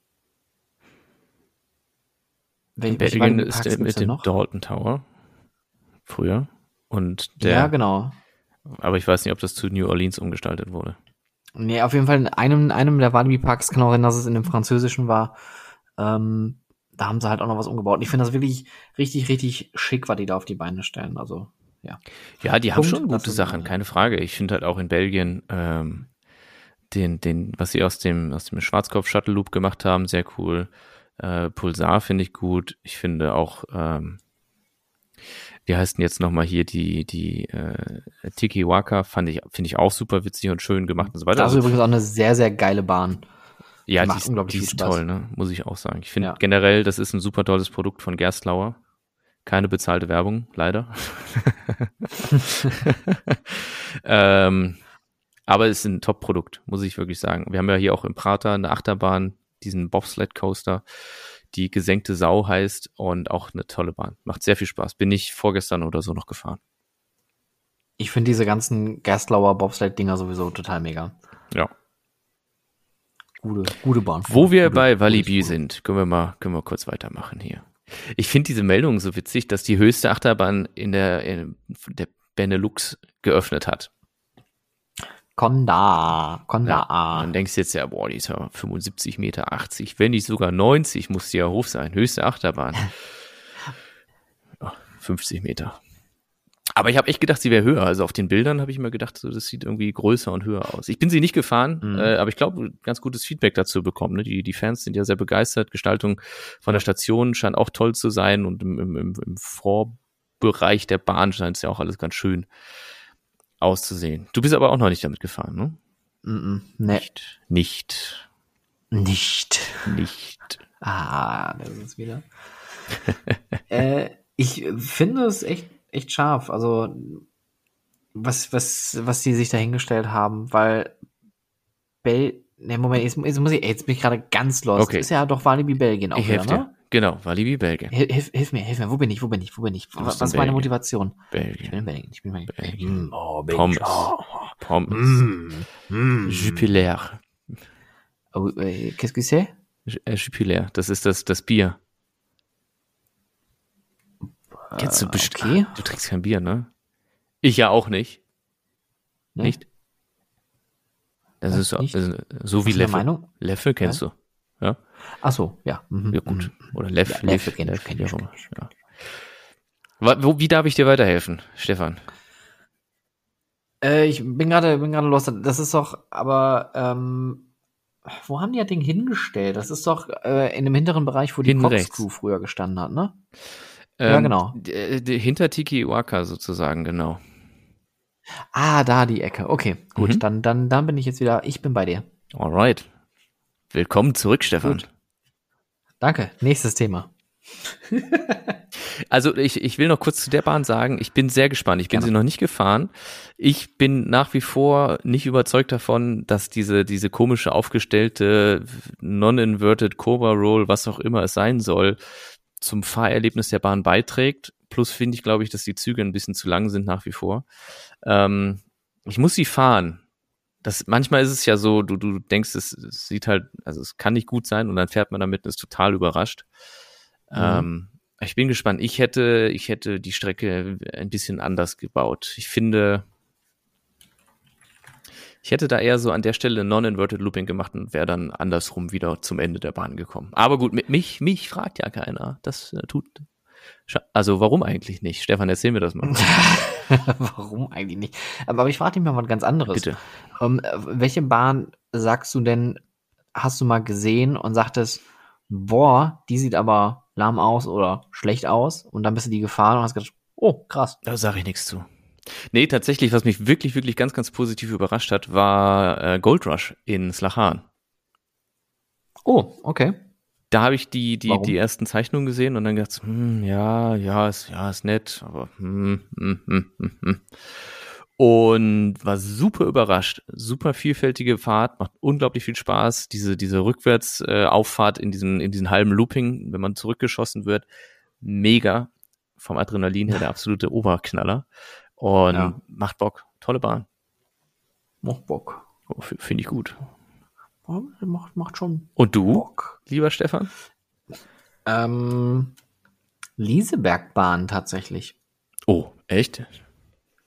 Wel Belgien ist der mit dem noch? Dalton Tower. Früher. Und der. Ja, genau. Aber ich weiß nicht, ob das zu New Orleans umgestaltet wurde. Nee, auf jeden Fall in einem, einem der Walibi-Parks kann auch sein, dass es in dem französischen war. Ähm, da haben sie halt auch noch was umgebaut. Und ich finde das wirklich richtig, richtig schick, was die da auf die Beine stellen. Also, ja. Ja, die Punkt, haben schon gute Sachen, keine Frage. Ich finde halt auch in Belgien ähm, den, den, was sie aus dem, aus dem Schwarzkopf Shuttle Loop gemacht haben, sehr cool. Äh, Pulsar finde ich gut. Ich finde auch ähm, Wie heißt denn jetzt nochmal hier die, die äh, Tiki Waka, fand ich, finde ich auch super witzig und schön gemacht und so weiter. Das ist also, übrigens auch eine sehr, sehr geile Bahn. Ja, die, die ist toll, ne? muss ich auch sagen. Ich finde ja. generell, das ist ein super tolles Produkt von Gerstlauer. Keine bezahlte Werbung, leider. ähm, aber es ist ein Top-Produkt, muss ich wirklich sagen. Wir haben ja hier auch im Prater eine Achterbahn, diesen Bobsled Coaster, die gesenkte Sau heißt und auch eine tolle Bahn. Macht sehr viel Spaß. Bin ich vorgestern oder so noch gefahren. Ich finde diese ganzen Gerstlauer Bobsled-Dinger sowieso total mega. Ja. Gute, gute Bahn. Wo wir gute, bei Walibi sind, können wir mal, können wir kurz weitermachen hier. Ich finde diese Meldung so witzig, dass die höchste Achterbahn in der, in der Benelux geöffnet hat. Conda, Conda. Ja, dann denkst du jetzt ja, boah, die ist ja 75 Meter, 80, wenn nicht sogar 90, muss die ja hoch sein. Höchste Achterbahn. 50 Meter. Aber ich habe echt gedacht, sie wäre höher. Also auf den Bildern habe ich mir gedacht, so, das sieht irgendwie größer und höher aus. Ich bin sie nicht gefahren, mhm. äh, aber ich glaube, ganz gutes Feedback dazu bekommen. Ne? Die, die Fans sind ja sehr begeistert. Gestaltung von der Station scheint auch toll zu sein und im, im, im Vorbereich der Bahn scheint es ja auch alles ganz schön auszusehen. Du bist aber auch noch nicht damit gefahren, ne? Mm -mm, nee. Nicht. Nicht. Nicht. Nicht. Ah, das ist wieder. äh, ich finde es echt, echt scharf. Also, was, was, was die sich dahingestellt haben, weil Bel, ne, Moment, jetzt, jetzt muss ich, jetzt bin ich gerade ganz lost. Okay. Ist ja doch Walibi Belgien auch ich wieder, ne? Genau, Walibi Belgien. Hilf, hilf, mir, hilf mir, wo bin ich, wo bin ich, wo bin ich? Was, was ist meine Motivation? Belgien. Ich bin in Belgien, ich bin in Belgien. Belgien. Oh, Belgien. Pommes. Oh. Pommes. Mm. Mm. Jupiler. Oh, äh, Qu'est-ce que c'est? Äh, Jupiler, das ist das, das Bier. Kennst du bestimmt. okay. Du trinkst kein Bier, ne? Ich ja auch nicht. Nee. Nicht? Das Was, ist so, nicht? das so wie Leffe. Meinung? Leffe kennst du. Ja? Ach so, ja. Mhm. Ja, gut. Oder Leff, Ja, ich, auch immer. kenn ich. Ja. Wo, wie darf ich dir weiterhelfen, Stefan? Äh, ich bin gerade bin gerade los. Das ist doch, aber ähm, wo haben die das Ding hingestellt? Das ist doch äh, in dem hinteren Bereich, wo die Hinten Cox rechts. Crew früher gestanden hat, ne? Ja, genau. äh, hinter Tiki Waka sozusagen, genau. Ah, da die Ecke. Okay, gut. Mhm. Dann, dann, dann bin ich jetzt wieder. Ich bin bei dir. Alright. Willkommen zurück, Stefan. Gut. Danke. Nächstes Thema. Also ich, ich will noch kurz zu der Bahn sagen, ich bin sehr gespannt. Ich bin Gerne. sie noch nicht gefahren. Ich bin nach wie vor nicht überzeugt davon, dass diese, diese komische aufgestellte Non-Inverted Cobra Roll, was auch immer es sein soll, zum Fahrerlebnis der Bahn beiträgt. Plus finde ich, glaube ich, dass die Züge ein bisschen zu lang sind nach wie vor. Ähm, ich muss sie fahren. Das, manchmal ist es ja so, du, du denkst, es, es sieht halt, also es kann nicht gut sein und dann fährt man damit und ist total überrascht. Ähm, ich bin gespannt. Ich hätte, ich hätte die Strecke ein bisschen anders gebaut. Ich finde, ich hätte da eher so an der Stelle Non-Inverted Looping gemacht und wäre dann andersrum wieder zum Ende der Bahn gekommen. Aber gut, mi- mich, mich fragt ja keiner. Das äh, tut. Also warum eigentlich nicht? Stefan, erzähl mir das mal. Warum eigentlich nicht? Aber, ich frage dich mal was ganz anderes. Bitte. Ähm, äh, welche Bahn sagst du denn, hast du mal gesehen und sagtest, boah, die sieht aber lahm aus oder schlecht aus und dann bist du die gefahren und hast gedacht, oh, krass. Da sage ich nichts zu. Nee, tatsächlich, was mich wirklich, wirklich ganz, ganz positiv überrascht hat, war äh, Gold Rush in Slachan. Oh, okay. Da habe ich die, die, Warum? die ersten Zeichnungen gesehen und dann gedacht, hm, ja, ja, ist, ja, ist nett, aber hm, hm, hm, hm, hm. Und war super überrascht. Super vielfältige Fahrt, macht unglaublich viel Spaß. Diese, diese Rückwärtsauffahrt äh, in diesen, in diesen halben Looping, wenn man zurückgeschossen wird, mega. Vom Adrenalin her der absolute Oberknaller. Und Ja. macht Bock. Tolle Bahn. Macht Bock. Oh, Finde ich gut. Macht, macht schon Und du, Bock. lieber Stefan? Ähm, Liesebergbahn tatsächlich. Oh, echt?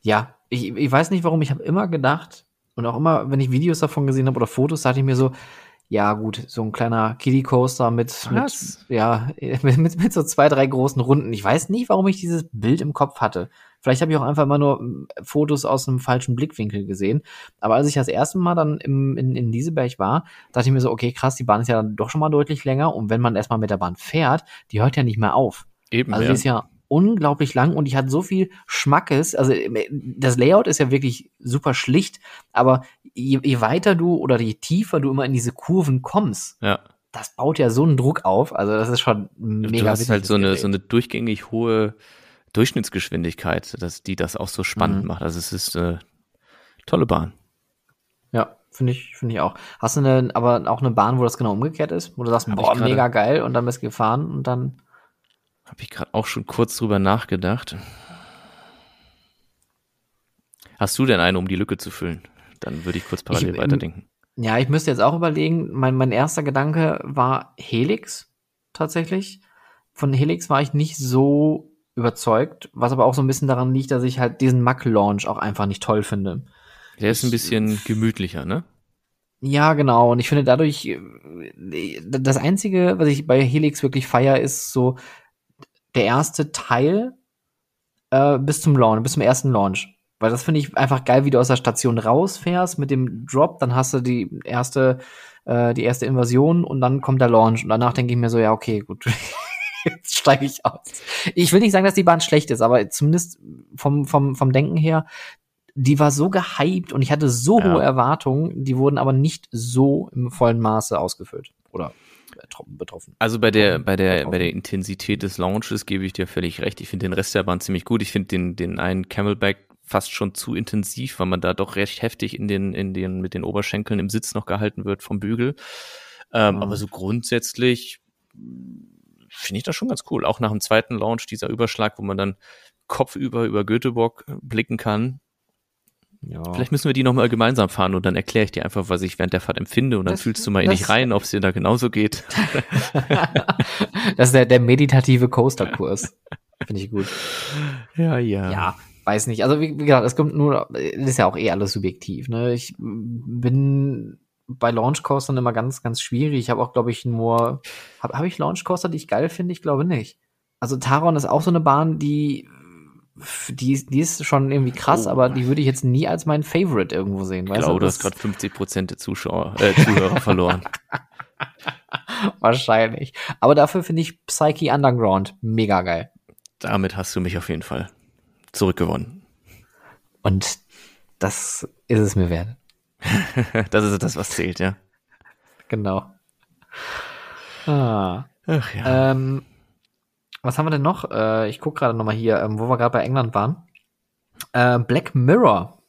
Ja, ich, ich weiß nicht warum, ich habe immer gedacht und auch immer, wenn ich Videos davon gesehen habe oder Fotos, dachte ich mir so, ja gut, so ein kleiner Kiddie Coaster mit, mit ja, mit, mit, mit so zwei, drei großen Runden. Ich weiß nicht, warum ich dieses Bild im Kopf hatte. Vielleicht habe ich auch einfach immer nur mm, Fotos aus einem falschen Blickwinkel gesehen. Aber als ich das erste Mal dann im, in, in Lieseberg war, dachte ich mir so, okay, krass, die Bahn ist ja dann doch schon mal deutlich länger. Und wenn man erstmal mit der Bahn fährt, die hört ja nicht mehr auf. Eben, Also ja. die ist ja unglaublich lang und die hat so viel Schmackes. Also das Layout ist ja wirklich super schlicht, aber je, je weiter du oder je tiefer du immer in diese Kurven kommst, ja. das baut ja so einen Druck auf. Also das ist schon mega. Du hast halt so eine, so eine durchgängig hohe Durchschnittsgeschwindigkeit, dass die das auch so spannend mhm. macht. Also es ist eine tolle Bahn. Ja, finde ich, finde ich auch. Hast du eine, aber auch eine Bahn, wo das genau umgekehrt ist, wo du sagst, Hab boah, mega geil und dann bist du gefahren und dann habe ich gerade auch schon kurz drüber nachgedacht. Hast du denn eine, um die Lücke zu füllen? Dann würde ich kurz parallel ich, weiterdenken. Ja, ich müsste jetzt auch überlegen. Mein, mein erster Gedanke war Helix tatsächlich. Von Helix war ich nicht so überzeugt, was aber auch so ein bisschen daran liegt, dass ich halt diesen Mac-Launch auch einfach nicht toll finde. Der ist ein bisschen gemütlicher, ne? Ja, genau. Und ich finde dadurch, äh, das Einzige, was ich bei Helix wirklich feier, ist so, der erste Teil äh, bis zum Launch, bis zum ersten Launch. Weil das finde ich einfach geil, wie du aus der Station rausfährst mit dem Drop, dann hast du die erste, äh, die erste Invasion und dann kommt der Launch. Und danach denke ich mir so, ja, okay, gut. Jetzt steige ich aus. Ich will nicht sagen, dass die Bahn schlecht ist, aber zumindest vom, vom, vom Denken her, die war so gehypt und ich hatte so ja. hohe Erwartungen, die wurden aber nicht so im vollen Maße ausgefüllt. Oder betroffen. Also bei der, bei der, bei der Intensität des Launches gebe ich dir völlig recht. Ich finde den Rest der Bahn ziemlich gut. Ich finde den, den einen Camelback fast schon zu intensiv, weil man da doch recht heftig in den, in den, mit den Oberschenkeln im Sitz noch gehalten wird vom Bügel. Ähm, mhm. Aber so grundsätzlich finde ich das schon ganz cool. Auch nach dem zweiten Launch, dieser Überschlag, wo man dann kopfüber über Göteborg blicken kann, ja. Vielleicht müssen wir die nochmal gemeinsam fahren und dann erkläre ich dir einfach, was ich während der Fahrt empfinde und dann das, fühlst du mal in dich rein, ob es dir da genauso geht. das ist der, der meditative Coaster-Kurs. Finde ich gut. Ja, ja. Ja, weiß nicht. Also wie, wie gesagt, es kommt nur, das ist ja auch eh alles subjektiv. Ne? Ich bin bei Launch Coastern immer ganz, ganz schwierig. Ich habe auch, glaube ich, nur, habe hab ich Launch Coaster, die ich geil finde? Ich glaube nicht. Also Taron ist auch so eine Bahn, die die, die ist schon irgendwie krass, oh. aber die würde ich jetzt nie als mein Favorite irgendwo sehen. Ich glaube, du hast gerade 50 Prozent der Zuschauer, äh, Zuhörer verloren. Wahrscheinlich. Aber dafür finde ich Psyche Underground mega geil. Damit hast du mich auf jeden Fall zurückgewonnen. Und das ist es mir wert. das ist das, was zählt, ja. Genau. Ah. Ach ja. Ähm, was haben wir denn noch? Äh, ich gucke gerade noch mal hier, ähm, wo wir gerade bei England waren. Äh, Black Mirror.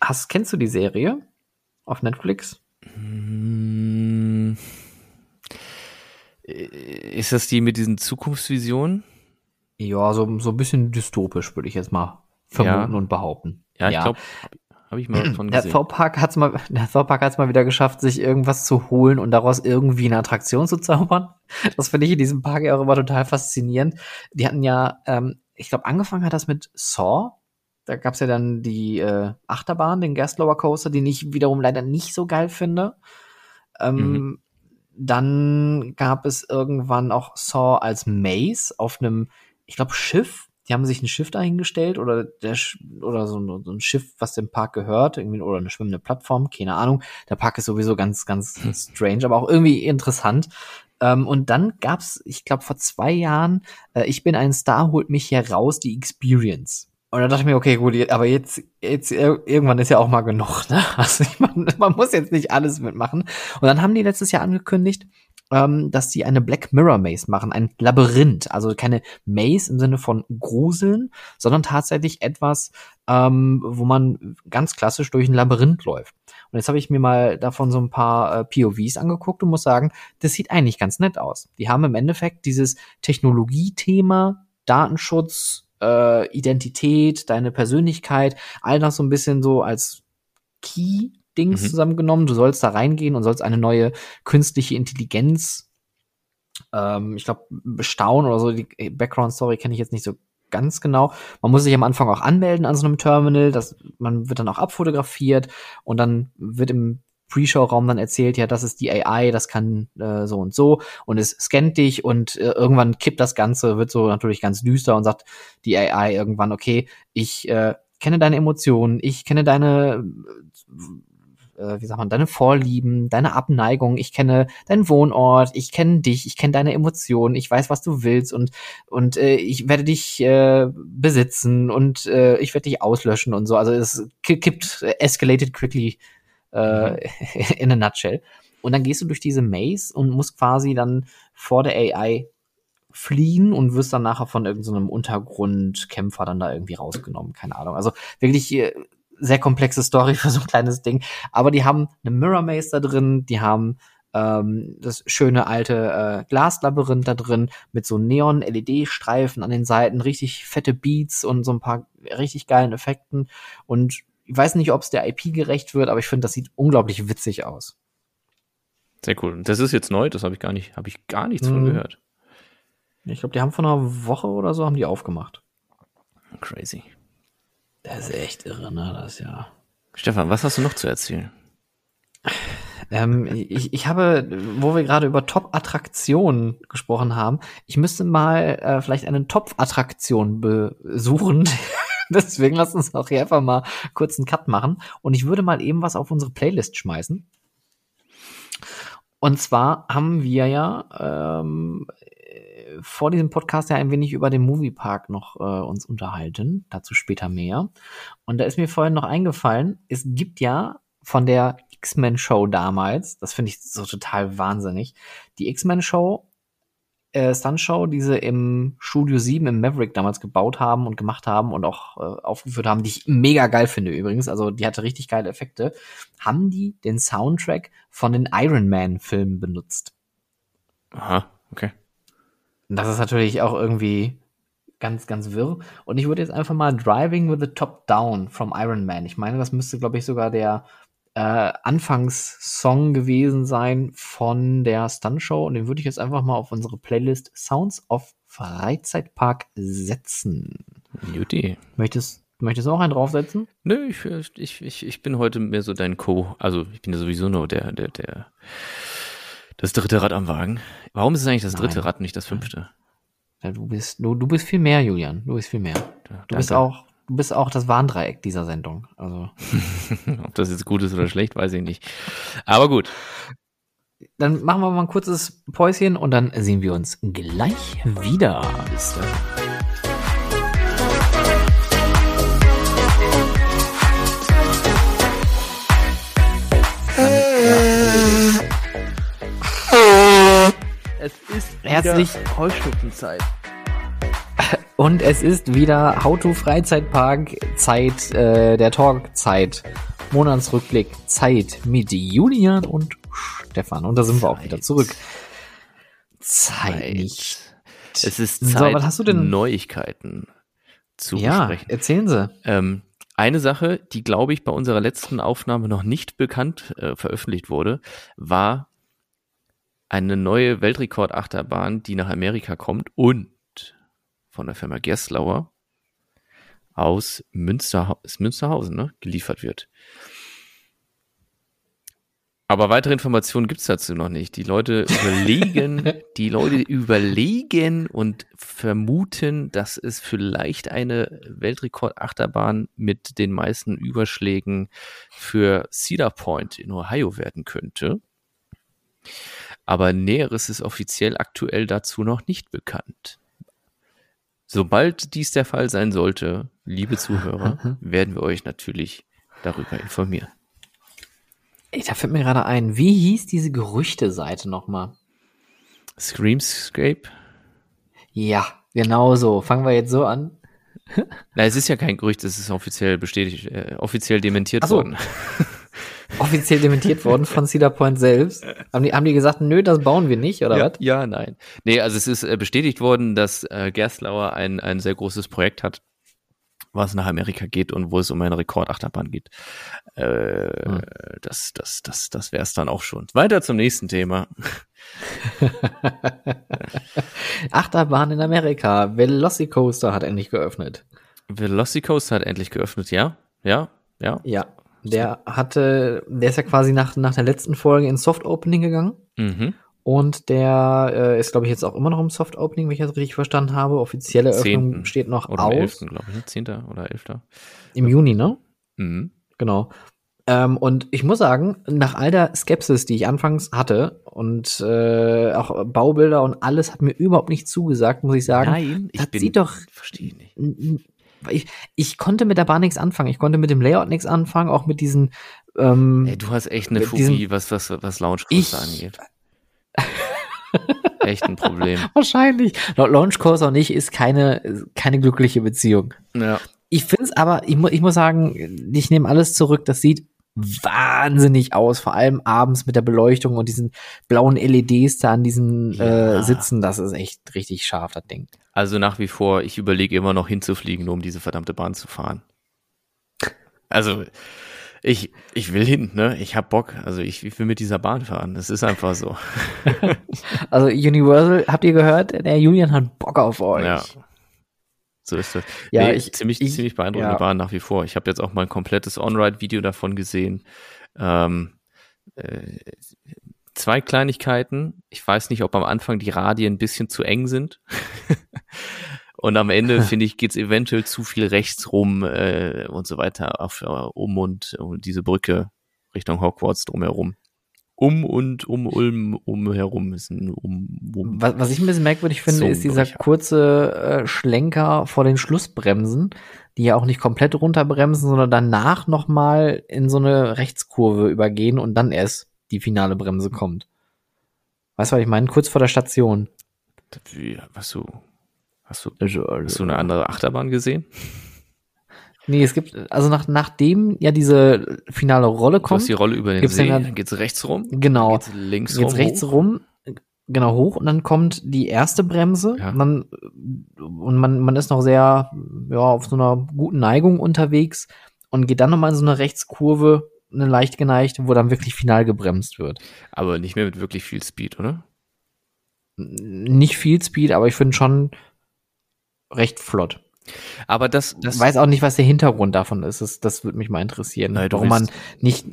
Hast, kennst du die Serie auf Netflix? Hm. Ist das die mit diesen Zukunftsvisionen? Ja, so, so ein bisschen dystopisch, würde ich jetzt mal vermuten ja. und behaupten. Ja, ich ja. glaube, habe ich mal von gesehen. Der Thorpark hat's mal, der Thorpark hat's mal wieder geschafft, sich irgendwas zu holen und daraus irgendwie eine Attraktion zu zaubern. Das finde ich in diesem Park ja auch immer total faszinierend. Die hatten ja, ähm, ich glaube, angefangen hat das mit Saw. Da gab's ja dann die äh, Achterbahn, den Gaslower Coaster, den ich wiederum leider nicht so geil finde. Ähm, mhm. Dann gab es irgendwann auch Saw als Maze auf einem, ich glaube, Schiff die haben sich ein Schiff dahingestellt oder der oder so, so, ein Schiff, was dem Park gehört, irgendwie oder eine schwimmende Plattform, keine Ahnung. Der Park ist sowieso ganz, ganz hm. strange, aber auch irgendwie interessant. Ähm, und dann gab's, ich glaube vor zwei Jahren, äh, ich bin ein Star, holt mich hier raus, die Experience. Und da dachte ich mir, okay, gut, aber jetzt, jetzt irgendwann ist ja auch mal genug. Ne? Also ich, man muss jetzt nicht alles mitmachen. Und dann haben die letztes Jahr angekündigt, ähm, dass sie eine Black Mirror Maze machen, ein Labyrinth. Also keine Maze im Sinne von Gruseln, sondern tatsächlich etwas, ähm, wo man ganz klassisch durch ein Labyrinth läuft. Und jetzt habe ich mir mal davon so ein paar äh, POVs angeguckt und muss sagen, das sieht eigentlich ganz nett aus. Die haben im Endeffekt dieses Technologiethema, Datenschutz, äh, Identität, deine Persönlichkeit, all das so ein bisschen so als Key Dings mhm. zusammengenommen. Du sollst da reingehen und sollst eine neue künstliche Intelligenz, ähm, ich glaube, bestaunen oder so. Die Background-Story kenne ich jetzt nicht so ganz genau. Man muss sich am Anfang auch anmelden an so einem Terminal. Das, man wird dann auch abfotografiert und dann wird im Pre-Show-Raum dann erzählt, ja, das ist die AI, das kann äh, so und so und es scannt dich und äh, irgendwann kippt das Ganze, wird so natürlich ganz düster und sagt die AI irgendwann, okay, ich äh, kenne deine Emotionen, ich kenne deine äh, wie sagt man, deine Vorlieben, deine Abneigung, ich kenne deinen Wohnort, ich kenne dich, ich kenne deine Emotionen, ich weiß, was du willst und, und äh, ich werde dich äh, besitzen und äh, ich werde dich auslöschen und so. Also es kippt, äh, escalated quickly äh, mhm. in a nutshell. Und dann gehst du durch diese Maze und musst quasi dann vor der AI fliehen und wirst dann nachher von irgendeinem so Untergrundkämpfer dann da irgendwie rausgenommen. Keine Ahnung. Also wirklich äh, sehr komplexe Story für so ein kleines Ding. Aber die haben eine Mirror Maze da drin, die haben ähm, das schöne alte äh, Glaslabyrinth da drin mit so Neon-LED-Streifen an den Seiten, richtig fette Beats und so ein paar richtig geilen Effekten. Und ich weiß nicht, ob es der IP gerecht wird, aber ich finde, das sieht unglaublich witzig aus. Sehr cool. Das ist jetzt neu, das habe ich gar nicht, habe ich gar nichts mhm. von gehört. Ich glaube, die haben vor einer Woche oder so haben die aufgemacht. Crazy. Das ist echt irre, ne? Das ja. Stefan, was hast du noch zu erzählen? Ähm, ich, ich habe, wo wir gerade über Top-Attraktionen gesprochen haben, ich müsste mal äh, vielleicht eine Top-Attraktion besuchen. Deswegen lass uns auch hier einfach mal kurz einen Cut machen. Und ich würde mal eben was auf unsere Playlist schmeißen. Und zwar haben wir ja ähm, vor diesem Podcast ja ein wenig über den Moviepark noch äh, uns unterhalten. Dazu später mehr. Und da ist mir vorhin noch eingefallen, es gibt ja von der X-Men-Show damals, das finde ich so total wahnsinnig, die X-Men-Show, äh, Stunt-Show, die sie im Studio 7 im Maverick damals gebaut haben und gemacht haben und auch äh, aufgeführt haben, die ich mega geil finde übrigens, also die hatte richtig geile Effekte, haben die den Soundtrack von den Iron Man-Filmen benutzt. Aha, okay. Das ist natürlich auch irgendwie ganz, ganz wirr. Und ich würde jetzt einfach mal Driving with the Top Down from Iron Man. Ich meine, das müsste, glaube ich, sogar der äh, Anfangssong gewesen sein von der Stunt-Show. Und den würde ich jetzt einfach mal auf unsere Playlist Sounds of Freizeitpark setzen. Juti. Möchtest, Möchtest du auch einen draufsetzen? Nö, ich, ich, ich, ich bin heute mehr so dein Co. Also ich bin ja sowieso nur der, der, der das dritte Rad am Wagen. Warum ist es eigentlich das dritte Nein. Rad, nicht das fünfte? Ja, du bist, du, du bist viel mehr, Julian. Du bist viel mehr. Du bist auch, du bist auch das Warndreieck dieser Sendung. Also. Ob das jetzt gut ist oder schlecht, weiß ich nicht. Aber gut. Dann machen wir mal ein kurzes Päuschen und dann sehen wir uns gleich wieder. Bis dann. Es ist herzlich Heuschnuppenzeit. Und es ist wieder How to Freizeitpark Zeit äh, der Talk-Zeit. Monatsrückblick Zeit mit Julian und Stefan. Und da sind Zeit. wir auch wieder zurück. Zeit. nicht. Es ist Zeit, so, was hast du denn? Neuigkeiten zu ja, besprechen. Erzählen Sie. Ähm, eine Sache, die, glaube ich, bei unserer letzten Aufnahme noch nicht bekannt äh, veröffentlicht wurde, war eine neue Weltrekordachterbahn, die nach Amerika kommt und von der Firma Gerstlauer aus Münster, Münsterhausen ne, geliefert wird. Aber weitere Informationen gibt es dazu noch nicht. Die Leute überlegen, die Leute überlegen und vermuten, dass es vielleicht eine Weltrekordachterbahn mit den meisten Überschlägen für Cedar Point in Ohio werden könnte aber Näheres ist offiziell aktuell dazu noch nicht bekannt. Sobald dies der Fall sein sollte, liebe Zuhörer, werden wir euch natürlich darüber informieren. Ey, da fällt mir gerade ein, wie hieß diese Gerüchte-Seite nochmal? Screamscape? Ja, genau so. Fangen wir jetzt so an. Na, es ist ja kein Gerücht, es ist offiziell bestätigt, äh, offiziell dementiert so. worden. offiziell dementiert worden von Cedar Point selbst. Haben die, haben die gesagt, nö, das bauen wir nicht, oder ja, was? Ja, nein. Nee, also es ist äh, bestätigt worden, dass äh, Gerstlauer ein, ein sehr großes Projekt hat, was nach Amerika geht und wo es um eine Rekordachterbahn geht. Äh, hm. Das, das, das, das wäre es dann auch schon. Weiter zum nächsten Thema. Achterbahn in Amerika. Velocicoaster hat endlich geöffnet. Velocicoaster hat endlich geöffnet, ja? Ja? Ja? Ja. Der hatte, der ist ja quasi nach, nach der letzten Folge ins Soft Opening gegangen. Mhm. Und der äh, ist, glaube ich, jetzt auch immer noch im Soft Opening, wenn ich das richtig verstanden habe. Offizielle Öffnung steht noch oder aus. 11. glaube ich, 10. Ne? oder 11. Im Juni, ne? Mhm. Genau. Ähm, und ich muss sagen, nach all der Skepsis, die ich anfangs hatte und äh, auch Baubilder und alles hat mir überhaupt nicht zugesagt, muss ich sagen. Nein, ich das bin, sieht doch. Verstehe nicht. Ich, ich konnte mit der Bahn nichts anfangen. Ich konnte mit dem Layout nichts anfangen, auch mit diesen. Ähm, Ey, du hast echt eine Phobie, was, was, was Launchcoaster angeht. echt ein Problem. wahrscheinlich. La- Launch Coaster und ich ist keine, keine glückliche Beziehung. Ja. Ich finde es aber, ich, mu ich muss sagen, ich nehme alles zurück. Das sieht wahnsinnig aus, vor allem abends mit der Beleuchtung und diesen blauen LEDs da an diesen Ja. äh, Sitzen. Das ist echt richtig scharf, das Ding. Also nach wie vor, ich überlege immer noch hinzufliegen, nur um diese verdammte Bahn zu fahren. Also, ich, ich will hin, ne? Ich hab Bock. Also ich, ich will mit dieser Bahn fahren. Das ist einfach so. Also Universal, habt ihr gehört? Der Julian hat Bock auf euch. Ja. So ist das. Ja, nee, ich- ziemlich, ich- ziemlich beeindruckende ja. Bahn nach wie vor. Ich habe jetzt auch mal ein komplettes On-Ride-Video davon gesehen. Ähm, äh, zwei Kleinigkeiten. Ich weiß nicht, ob am Anfang die Radien ein bisschen zu eng sind. und am Ende, finde ich, geht's eventuell zu viel rechts rum äh, und so weiter auf, äh, um und, und diese Brücke Richtung Hogwarts drumherum. Um und um Ulm umherum ist ein um, um. Was, was ich ein bisschen merkwürdig finde, ist dieser kurze äh, Schlenker vor den Schlussbremsen, die ja auch nicht komplett runterbremsen, sondern danach nochmal in so eine Rechtskurve übergehen und dann erst die finale Bremse kommt. Weißt du, was ich meine? Kurz vor der Station. Wie, hast du, hast du Also, Hast du eine andere Achterbahn gesehen? Nee, es gibt, also nach, nachdem ja diese finale Rolle Du hast kommt, die Rolle über den Gibt's See, denn da- dann geht's rechts rum, genau, dann geht's links jetzt rum, rechts hoch. rum, genau hoch und dann kommt die erste Bremse Ja. und dann und man man ist noch sehr ja auf so einer guten Neigung unterwegs und geht dann nochmal in so eine Rechtskurve, eine leicht geneigt, wo dann wirklich final gebremst wird. Aber nicht mehr mit wirklich viel Speed, oder? Nicht viel Speed, aber ich finde schon recht flott. Aber das, das Ich weiß auch nicht, was der Hintergrund davon ist. Das, das würde mich mal interessieren. Nein, warum man nicht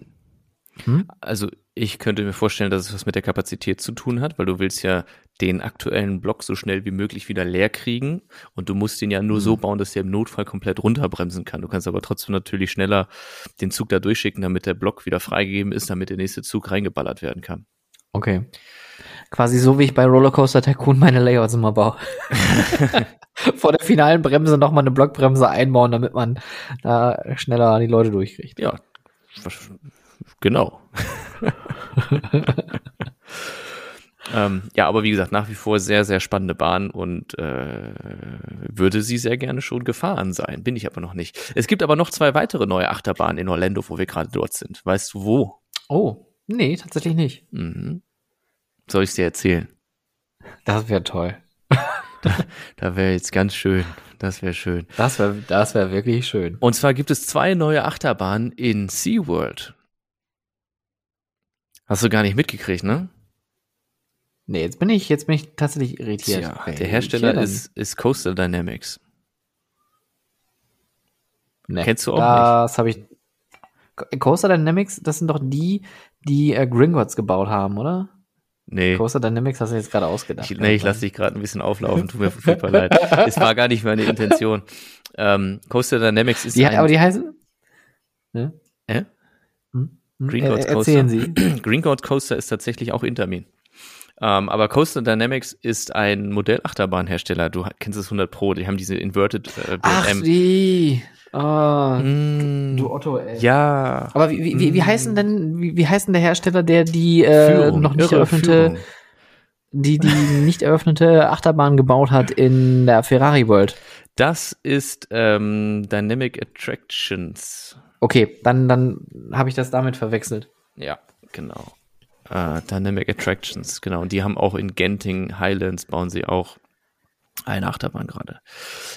also ich könnte mir vorstellen, dass es was mit der Kapazität zu tun hat, weil du willst ja den aktuellen Block so schnell wie möglich wieder leer kriegen und du musst den ja nur so Mhm. bauen, dass der im Notfall komplett runterbremsen kann. Du kannst aber trotzdem natürlich schneller den Zug da durchschicken, damit der Block wieder freigegeben ist, damit der nächste Zug reingeballert werden kann. Okay. Quasi so, wie ich bei Rollercoaster Tycoon meine Layouts immer baue. Vor der finalen Bremse nochmal eine Blockbremse einbauen, damit man da schneller die Leute durchkriegt. Ja, genau. ähm, ja, aber wie gesagt, nach wie vor sehr, sehr spannende Bahn und äh, würde sie sehr gerne schon gefahren sein. Bin ich aber noch nicht. Es gibt aber noch zwei weitere neue Achterbahnen in Orlando, wo wir gerade dort sind. Weißt du wo? Oh, nee, tatsächlich nicht. Mhm. Soll ich dir erzählen? Das wäre toll. Da wäre jetzt ganz schön. Das wäre schön. Das wäre das wär wirklich schön. Und zwar gibt es zwei neue Achterbahnen in SeaWorld. Hast du gar nicht mitgekriegt, ne? Nee, jetzt bin ich, jetzt bin ich tatsächlich irritiert. Tja, der Hersteller ist, ist Coaster Dynamics. nee, kennst du auch Das habe ich. Coaster Dynamics, das sind doch die, die äh, Gringotts gebaut haben, oder? Nee, Coaster Dynamics hast du jetzt gerade ausgedacht. ich, nee, ich lasse dich gerade ein bisschen auflaufen, tut mir furchtbar leid. Es war gar nicht meine Intention. Ähm, Coaster Dynamics ist Die, ein, aber die heißen. Ne? Äh? Hm? Green Äh, Gods erzählen Coaster. Sie. Green God Coaster ist tatsächlich auch Intermin. Ähm, aber Coaster Dynamics ist ein Modellachterbahnhersteller. Du kennst es 100 Pro. Die haben diese Inverted äh, Ach, BM. die. Ah, Mm, du Otto, ey. ja. Aber wie, wie, wie, wie heißen denn, wie, wie heißt denn der Hersteller, der die äh, Führung, noch nicht eröffnete, Führung. die die nicht eröffnete Achterbahn gebaut hat in der Ferrari World? Das ist ähm, Dynamic Attractions. Okay, dann dann habe ich das damit verwechselt. Ja, genau. Äh, Dynamic Attractions, genau. Und die haben auch in Genting Highlands bauen sie auch eine Achterbahn gerade.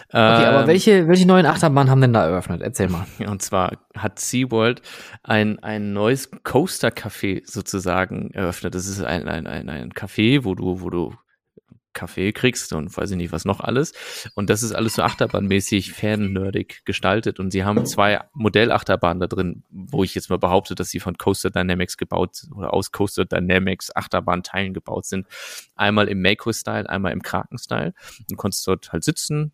Okay, aber Ähm, welche welche neuen Achterbahnen haben denn da eröffnet? Erzähl mal. Und zwar hat SeaWorld ein, ein neues Coaster-Café sozusagen eröffnet. Das ist ein, ein, ein, ein Café, wo du, wo du Kaffee kriegst und weiß ich nicht was noch alles. Und das ist alles so achterbahnmäßig fan-nerdig gestaltet. Und sie haben zwei Modellachterbahnen da drin, wo ich jetzt mal behaupte, dass sie von Coaster Dynamics gebaut oder aus Coaster Dynamics Achterbahnteilen gebaut sind. Einmal im Mako-Style, einmal im Kraken-Style. Du konntest dort halt sitzen,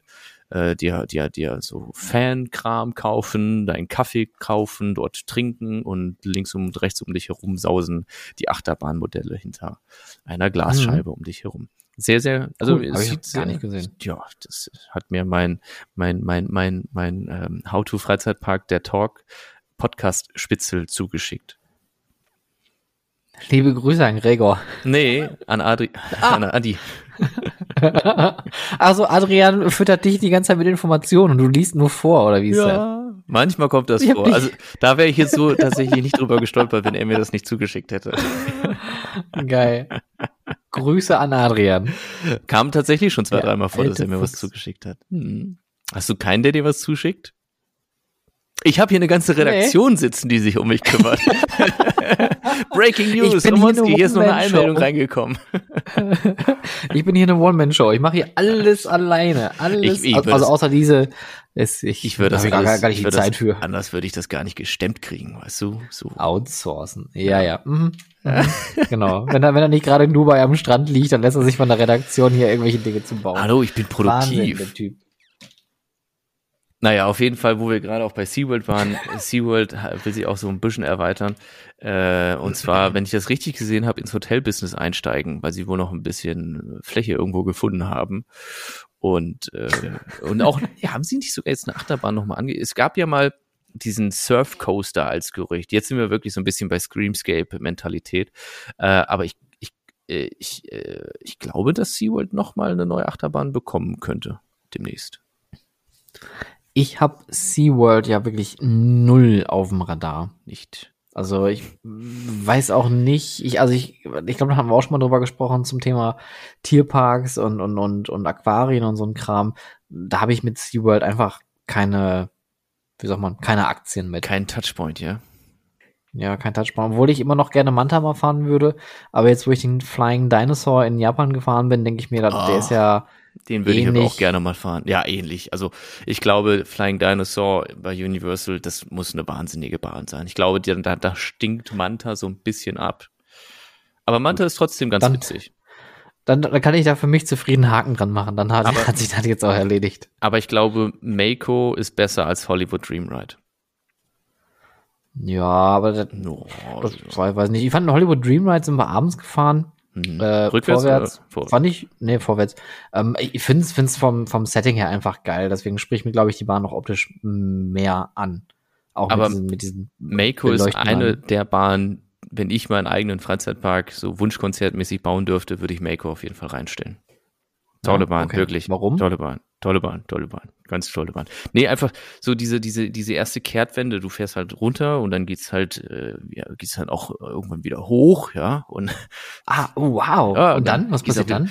äh, dir, dir, dir so Fankram kaufen, deinen Kaffee kaufen, dort trinken und links und rechts um dich herum sausen die Achterbahnmodelle hinter einer Glasscheibe mhm. um dich herum. Sehr, sehr, also cool, es sieht gar nicht gesehen. Ja, das hat mir mein, mein, mein, mein, mein ähm, How-to-Freizeitpark, der Talk, Podcast-Spitzel zugeschickt. Liebe Grüße an Gregor. Nee, an Adri, ah. an Adi. also Adrian füttert dich die ganze Zeit mit Informationen und du liest nur vor, oder wie ist ja, das? Manchmal kommt das vor. Also da wäre ich jetzt so tatsächlich nicht drüber gestolpert, wenn er mir das nicht zugeschickt hätte. Geil. Grüße an Adrian. Kam tatsächlich schon zwei, ja, dreimal vor, dass er mir Fuchs. was zugeschickt hat. Hm. Hast du keinen, der dir was zuschickt? Ich habe hier eine ganze Redaktion nee. sitzen, die sich um mich kümmert. Breaking News, ich Romanski, hier, hier ist noch eine Einmeldung reingekommen. ich bin hier eine One-Man-Show. Ich mache hier alles alleine. Alles, ich, ich also außer diese. Es, ich ich würde das gar, gar nicht die Zeit für. Anders würde ich das gar nicht gestemmt kriegen, weißt du? So. Outsourcen. Ja, ja. Mhm. mhm. Genau. Wenn er, wenn er nicht gerade in Dubai am Strand liegt, dann lässt er sich von der Redaktion hier irgendwelche Dinge zu bauen. Hallo, ich bin produktiv. Wahnsinn, der Typ. Naja, auf jeden Fall, wo wir gerade auch bei SeaWorld waren, SeaWorld will sich auch so ein bisschen erweitern. Äh, und zwar, wenn ich das richtig gesehen habe, ins Hotelbusiness einsteigen, weil sie wohl noch ein bisschen Fläche irgendwo gefunden haben. Und, äh, und auch, ja, haben sie nicht sogar jetzt eine Achterbahn nochmal ange... Es gab ja mal diesen Surf Coaster als Gerücht. Jetzt sind wir wirklich so ein bisschen bei Screamscape-Mentalität. Äh, aber ich, ich, äh, ich, äh, ich glaube, dass SeaWorld nochmal eine neue Achterbahn bekommen könnte demnächst. Ich habe SeaWorld ja wirklich null auf dem Radar. Nicht. Also ich weiß auch nicht, ich, also ich, ich glaube, da haben wir auch schon mal drüber gesprochen zum Thema Tierparks und, und, und, und Aquarien und so ein Kram. Da habe ich mit SeaWorld einfach keine, wie sagt man, keine Aktien mit. Kein Touchpoint, ja? Ja, kein Touchpoint. Obwohl ich immer noch gerne Manta mal fahren würde. Aber jetzt, wo ich den Flying Dinosaur in Japan gefahren bin, denke ich mir, oh. der ist ja den würde ich aber auch gerne mal fahren. Ja, ähnlich. Also ich glaube, Flying Dinosaur bei Universal, das muss eine wahnsinnige Bahn sein. Ich glaube, da, da stinkt Manta so ein bisschen ab. Aber Manta ist trotzdem ganz dann, witzig. Dann, dann kann ich da für mich zufrieden Haken dran machen. Dann hat, aber, hat sich das jetzt auch erledigt. Aber ich glaube, Mako ist besser als Hollywood Dream Ride. Ja, aber das, no, das also. weiß nicht. Ich fand Hollywood Dream Ride sind wir abends gefahren. Mhm. Äh, Rückwärts vorwärts, vor fand ich, nee, vorwärts. Ähm, ich finde es vom, vom Setting her einfach geil, deswegen spricht mir, glaube ich, die Bahn noch optisch mehr an. Auch Aber mit diesen, mit diesen Mako ist eine der Bahnen, wenn ich meinen eigenen Freizeitpark so Wunschkonzertmäßig bauen dürfte, würde ich Mako auf jeden Fall reinstellen. Tolle Bahn, okay. wirklich. Warum? Tolle Bahn. Tolle Bahn, tolle Bahn, ganz tolle Bahn. Nee, einfach so diese, diese, diese erste Kehrtwende, du fährst halt runter und dann geht's halt, äh, ja, geht's halt auch irgendwann wieder hoch, ja. Und ah, oh, wow. Ja, und dann, was passiert dann?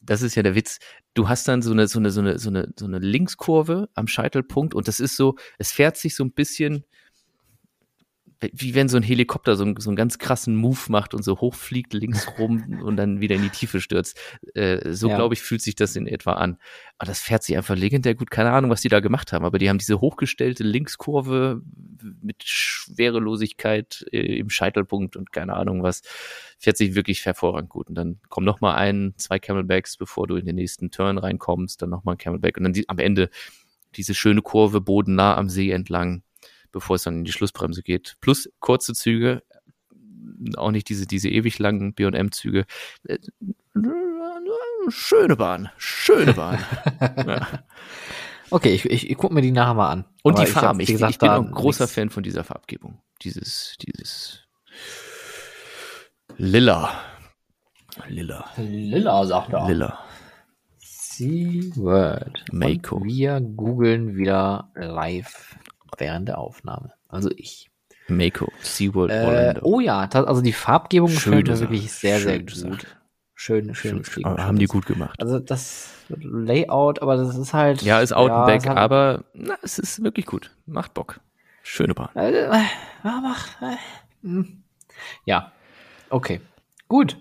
Das ist ja der Witz. Du hast dann so eine, so eine, so eine, so eine, so eine Linkskurve am Scheitelpunkt und das ist so, es fährt sich so ein bisschen, wie wenn so ein Helikopter so, so einen ganz krassen Move macht und so hochfliegt links rum und dann wieder in die Tiefe stürzt. Äh, so, ja. glaube ich, fühlt sich das in etwa an. Aber das fährt sich einfach legendär gut. Keine Ahnung, was die da gemacht haben, aber die haben diese hochgestellte Linkskurve mit Schwerelosigkeit äh, im Scheitelpunkt und keine Ahnung was. Fährt sich wirklich hervorragend gut. Und dann kommen noch mal ein, zwei Camelbacks, bevor du in den nächsten Turn reinkommst, dann noch mal ein Camelback und dann die, am Ende diese schöne Kurve bodennah am See entlang bevor es dann in die Schlussbremse geht. Plus kurze Züge, auch nicht diese, diese ewig langen BM-Züge. Schöne Bahn, schöne Bahn. ja. Okay, ich, ich, ich gucke mir die nachher mal an. Und Aber die Farben. Ich, ich, ich, bin auch ein großer nichts. Fan von dieser Farbgebung. Dieses, dieses Lila. Lila. Lila, sagt er. Lila. Sea-Word. Mako. Wir googeln wieder live während der Aufnahme. Also ich. Mako, SeaWorld äh, Orlando. Oh ja, das, also die Farbgebung gefällt mir wirklich sehr, sehr gut. Schön, schön, schön. Haben die gut gemacht. Also das Layout, aber das ist halt. Ja, ist out ja, and back, aber na, es ist wirklich gut. Macht Bock. Schöne Bahn. Äh, äh, mach, äh, hm. ja, okay. Gut.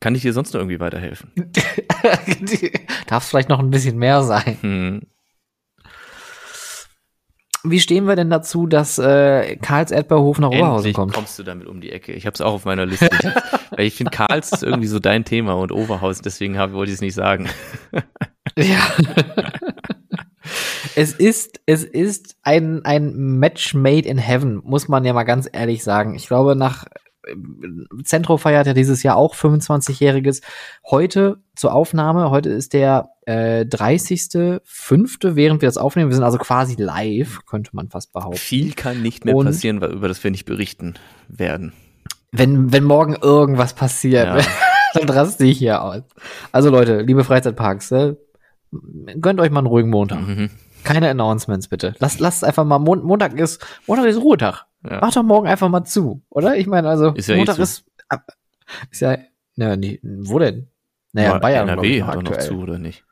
Kann ich dir sonst noch irgendwie weiterhelfen? Darf es vielleicht noch ein bisschen mehr sein? Hm. Wie stehen wir denn dazu, dass äh, Karls Erdbeerhof nach Oberhausen Endlich kommt? kommst du damit um die Ecke. Ich habe es auch auf meiner Liste. weil ich finde, Karls ist irgendwie so dein Thema und Oberhausen, deswegen hab, wollte ich es nicht sagen. ja. es ist, es ist ein, ein Match made in heaven, muss man ja mal ganz ehrlich sagen. Ich glaube, nach Centro feiert ja dieses Jahr auch 25-jähriges. Heute zur Aufnahme, heute ist der äh, 30.05., während wir das aufnehmen. Wir sind also quasi live, könnte man fast behaupten. Viel kann nicht mehr Und passieren, über das wir nicht berichten werden. Wenn, wenn morgen irgendwas passiert, ja. dann raste ich hier aus. Also Leute, liebe Freizeitparks, äh, gönnt euch mal einen ruhigen Montag. Mhm. Keine Announcements bitte. Lasst, lasst einfach mal, Mon Montag ist, Montag ist Ruhetag. Ja. Mach doch morgen einfach mal zu, oder? Ich meine, also, ist ja eh Montag eh ist, ist ja, na, nee, wo denn? Naja, aber Bayern. NRW hat aktuell. noch zu, oder nicht?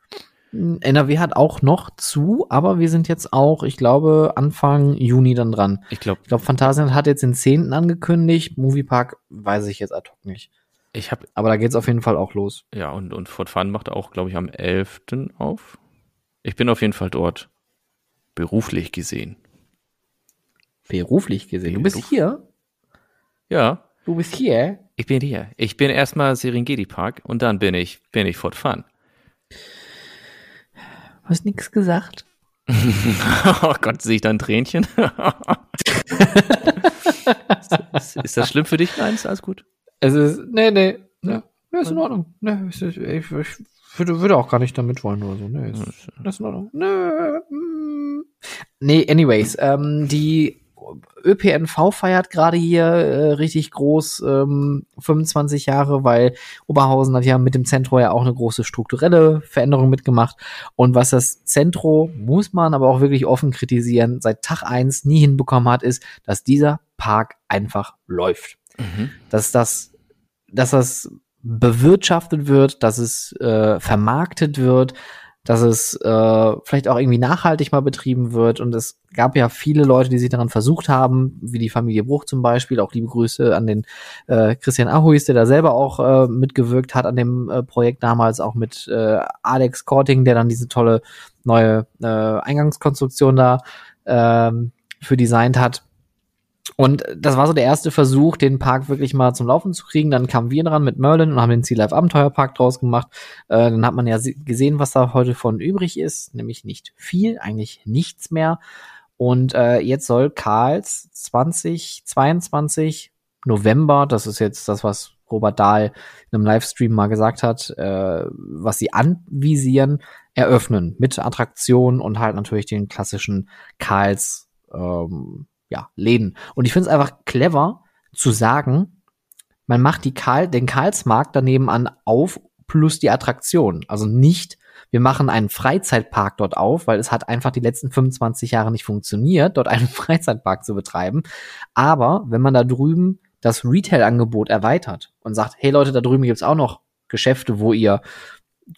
NRW hat auch noch zu, aber wir sind jetzt auch, ich glaube, Anfang Juni dann dran. Ich glaube, ich glaube, Phantasialand hat jetzt den 10. angekündigt. Moviepark weiß ich jetzt ad hoc nicht. Ich habe, aber da geht's auf jeden Fall auch los. Ja, und, und Fort Fun macht auch, glaube ich, am 11. auf. Ich bin auf jeden Fall dort beruflich gesehen. Beruflich gesehen? Du bist hier? Ja. Du bist hier? Ich bin hier. Ich bin erstmal Serengeti Park und dann bin ich, bin ich Fort Fun. Hast nix gesagt? oh Gott, sehe ich da ein Tränchen? ist, ist, das schlimm für dich? Nein, ist alles gut. Es ist, nee, nee, ja. Ja, ist in Ordnung. Nee, ich, ich, ich würde, würde auch gar nicht damit wollen oder so. Nee, ist, ist in Ordnung. Nee, mm. nee anyways, ähm, die ÖPNV feiert gerade hier äh, richtig groß ähm, 25 Jahre, weil Oberhausen hat ja mit dem Zentro ja auch eine große strukturelle Veränderung mitgemacht. Und was das Zentro, muss man aber auch wirklich offen kritisieren, seit Tag eins nie hinbekommen hat, ist, dass dieser Park einfach läuft. Mhm. Dass das dass das bewirtschaftet wird, dass es äh, vermarktet wird, dass es äh, vielleicht auch irgendwie nachhaltig mal betrieben wird. Und es gab ja viele Leute, die sich daran versucht haben, wie die Familie Bruch zum Beispiel. Auch liebe Grüße an den äh, Christian Ahuis, der da selber auch äh, mitgewirkt hat an dem äh, Projekt damals, auch mit äh, Alex Korting, der dann diese tolle neue äh, Eingangskonstruktion da äh, für designt hat. Und das war so der erste Versuch, den Park wirklich mal zum Laufen zu kriegen. Dann kamen wir dran mit Merlin und haben den Sea Life Abenteuerpark draus gemacht. Äh, dann hat man ja gesehen, was da heute von übrig ist, nämlich nicht viel, eigentlich nichts mehr. Und äh, jetzt soll Karls 2022 November, das ist jetzt das, was Robert Dahl in einem Livestream mal gesagt hat, äh, was sie anvisieren, eröffnen mit Attraktionen und halt natürlich den klassischen Karls ähm, ja, Läden. Und ich finde es einfach clever zu sagen, man macht die Karl, den Karlsmarkt daneben an auf plus die Attraktion. Also nicht, wir machen einen Freizeitpark dort auf, weil es hat einfach die letzten 25 Jahre nicht funktioniert, dort einen Freizeitpark zu betreiben. Aber wenn man da drüben das Retail-Angebot erweitert und sagt, hey Leute, da drüben gibt's auch noch Geschäfte, wo ihr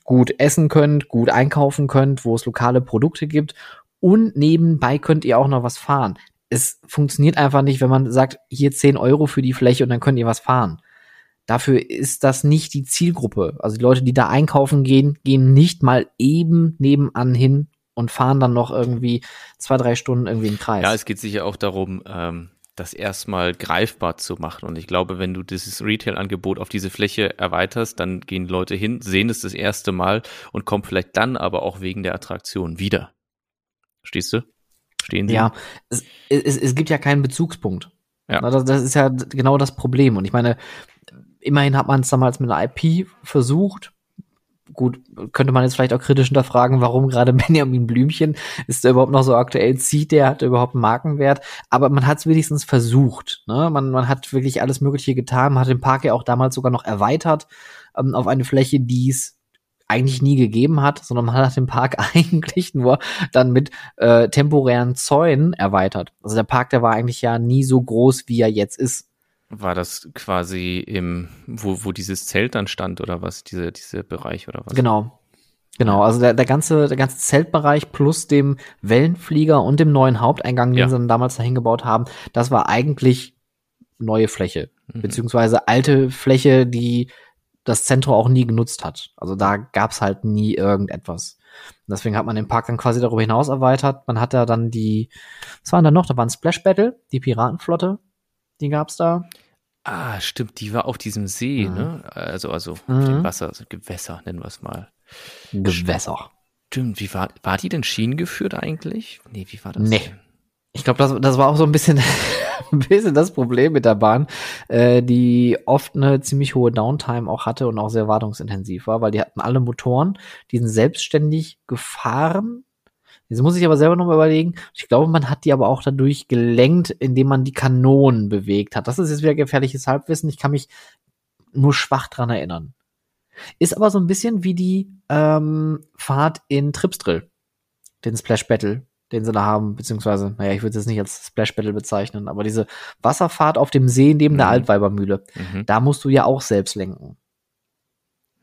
gut essen könnt, gut einkaufen könnt, wo es lokale Produkte gibt und nebenbei könnt ihr auch noch was fahren es funktioniert einfach nicht, wenn man sagt, hier 10 Euro für die Fläche und dann könnt ihr was fahren. Dafür ist das nicht die Zielgruppe. Also die Leute, die da einkaufen gehen, gehen nicht mal eben nebenan hin und fahren dann noch irgendwie zwei, drei Stunden irgendwie im Kreis. Ja, es geht sicher auch darum, ähm, das erstmal greifbar zu machen. Und ich glaube, wenn du dieses Retail-Angebot auf diese Fläche erweiterst, dann gehen Leute hin, sehen es das erste Mal und kommen vielleicht dann aber auch wegen der Attraktion wieder. Stehst du? Stehen Sie? Ja, es, es, es gibt ja keinen Bezugspunkt. Ja. Das, das ist ja genau das Problem. Und ich meine, immerhin hat man es damals mit einer IP versucht. Gut, könnte man jetzt vielleicht auch kritisch hinterfragen, warum gerade Benjamin Blümchen ist der überhaupt noch so aktuell, zieht der, hat der überhaupt einen Markenwert, aber man hat es wenigstens versucht. Ne? Man, man hat wirklich alles Mögliche getan, man hat den Park ja auch damals sogar noch erweitert ähm, auf eine Fläche, die es eigentlich nie gegeben hat, sondern man hat den Park eigentlich nur dann mit äh, temporären Zäunen erweitert. Also der Park, der war eigentlich ja nie so groß, wie er jetzt ist. War das quasi im, wo, wo dieses Zelt dann stand oder was, diese, diese Bereich oder was? Genau. Genau, also der, der ganze, der ganze Zeltbereich plus dem Wellenflieger und dem neuen Haupteingang, den ja. sie dann damals dahin gebaut haben, das war eigentlich neue Fläche. Mhm. Beziehungsweise alte Fläche, die das Zentrum auch nie genutzt hat. Also da gab's halt nie irgendetwas. Und deswegen hat man den Park dann quasi darüber hinaus erweitert. Man hat ja dann die, was waren da noch? Da war ein Splash Battle, die Piratenflotte, die gab's da. Ah, stimmt, die war auf diesem See, mhm. ne? Also, also mhm. dem Wasser, also Gewässer, nennen wir es mal. Gewässer. Stimmt, wie war, war die denn schienengeführt eigentlich? Nee, wie war das? Nee. Denn? Ich glaube, das, das war auch so ein bisschen, ein bisschen das Problem mit der Bahn, äh, die oft eine ziemlich hohe Downtime auch hatte und auch sehr wartungsintensiv war, weil die hatten alle Motoren, die sind selbstständig gefahren. Jetzt muss ich aber selber noch mal überlegen. Ich glaube, man hat die aber auch dadurch gelenkt, indem man die Kanonen bewegt hat. Das ist jetzt wieder gefährliches Halbwissen. Ich kann mich nur schwach dran erinnern. Ist aber so ein bisschen wie die ähm, Fahrt in Tripsdrill, den Splash Battle, den sie da haben, beziehungsweise, naja, ich würde es nicht als Splash Battle bezeichnen, aber diese Wasserfahrt auf dem See neben mhm. der Altweibermühle, mhm. da musst du ja auch selbst lenken.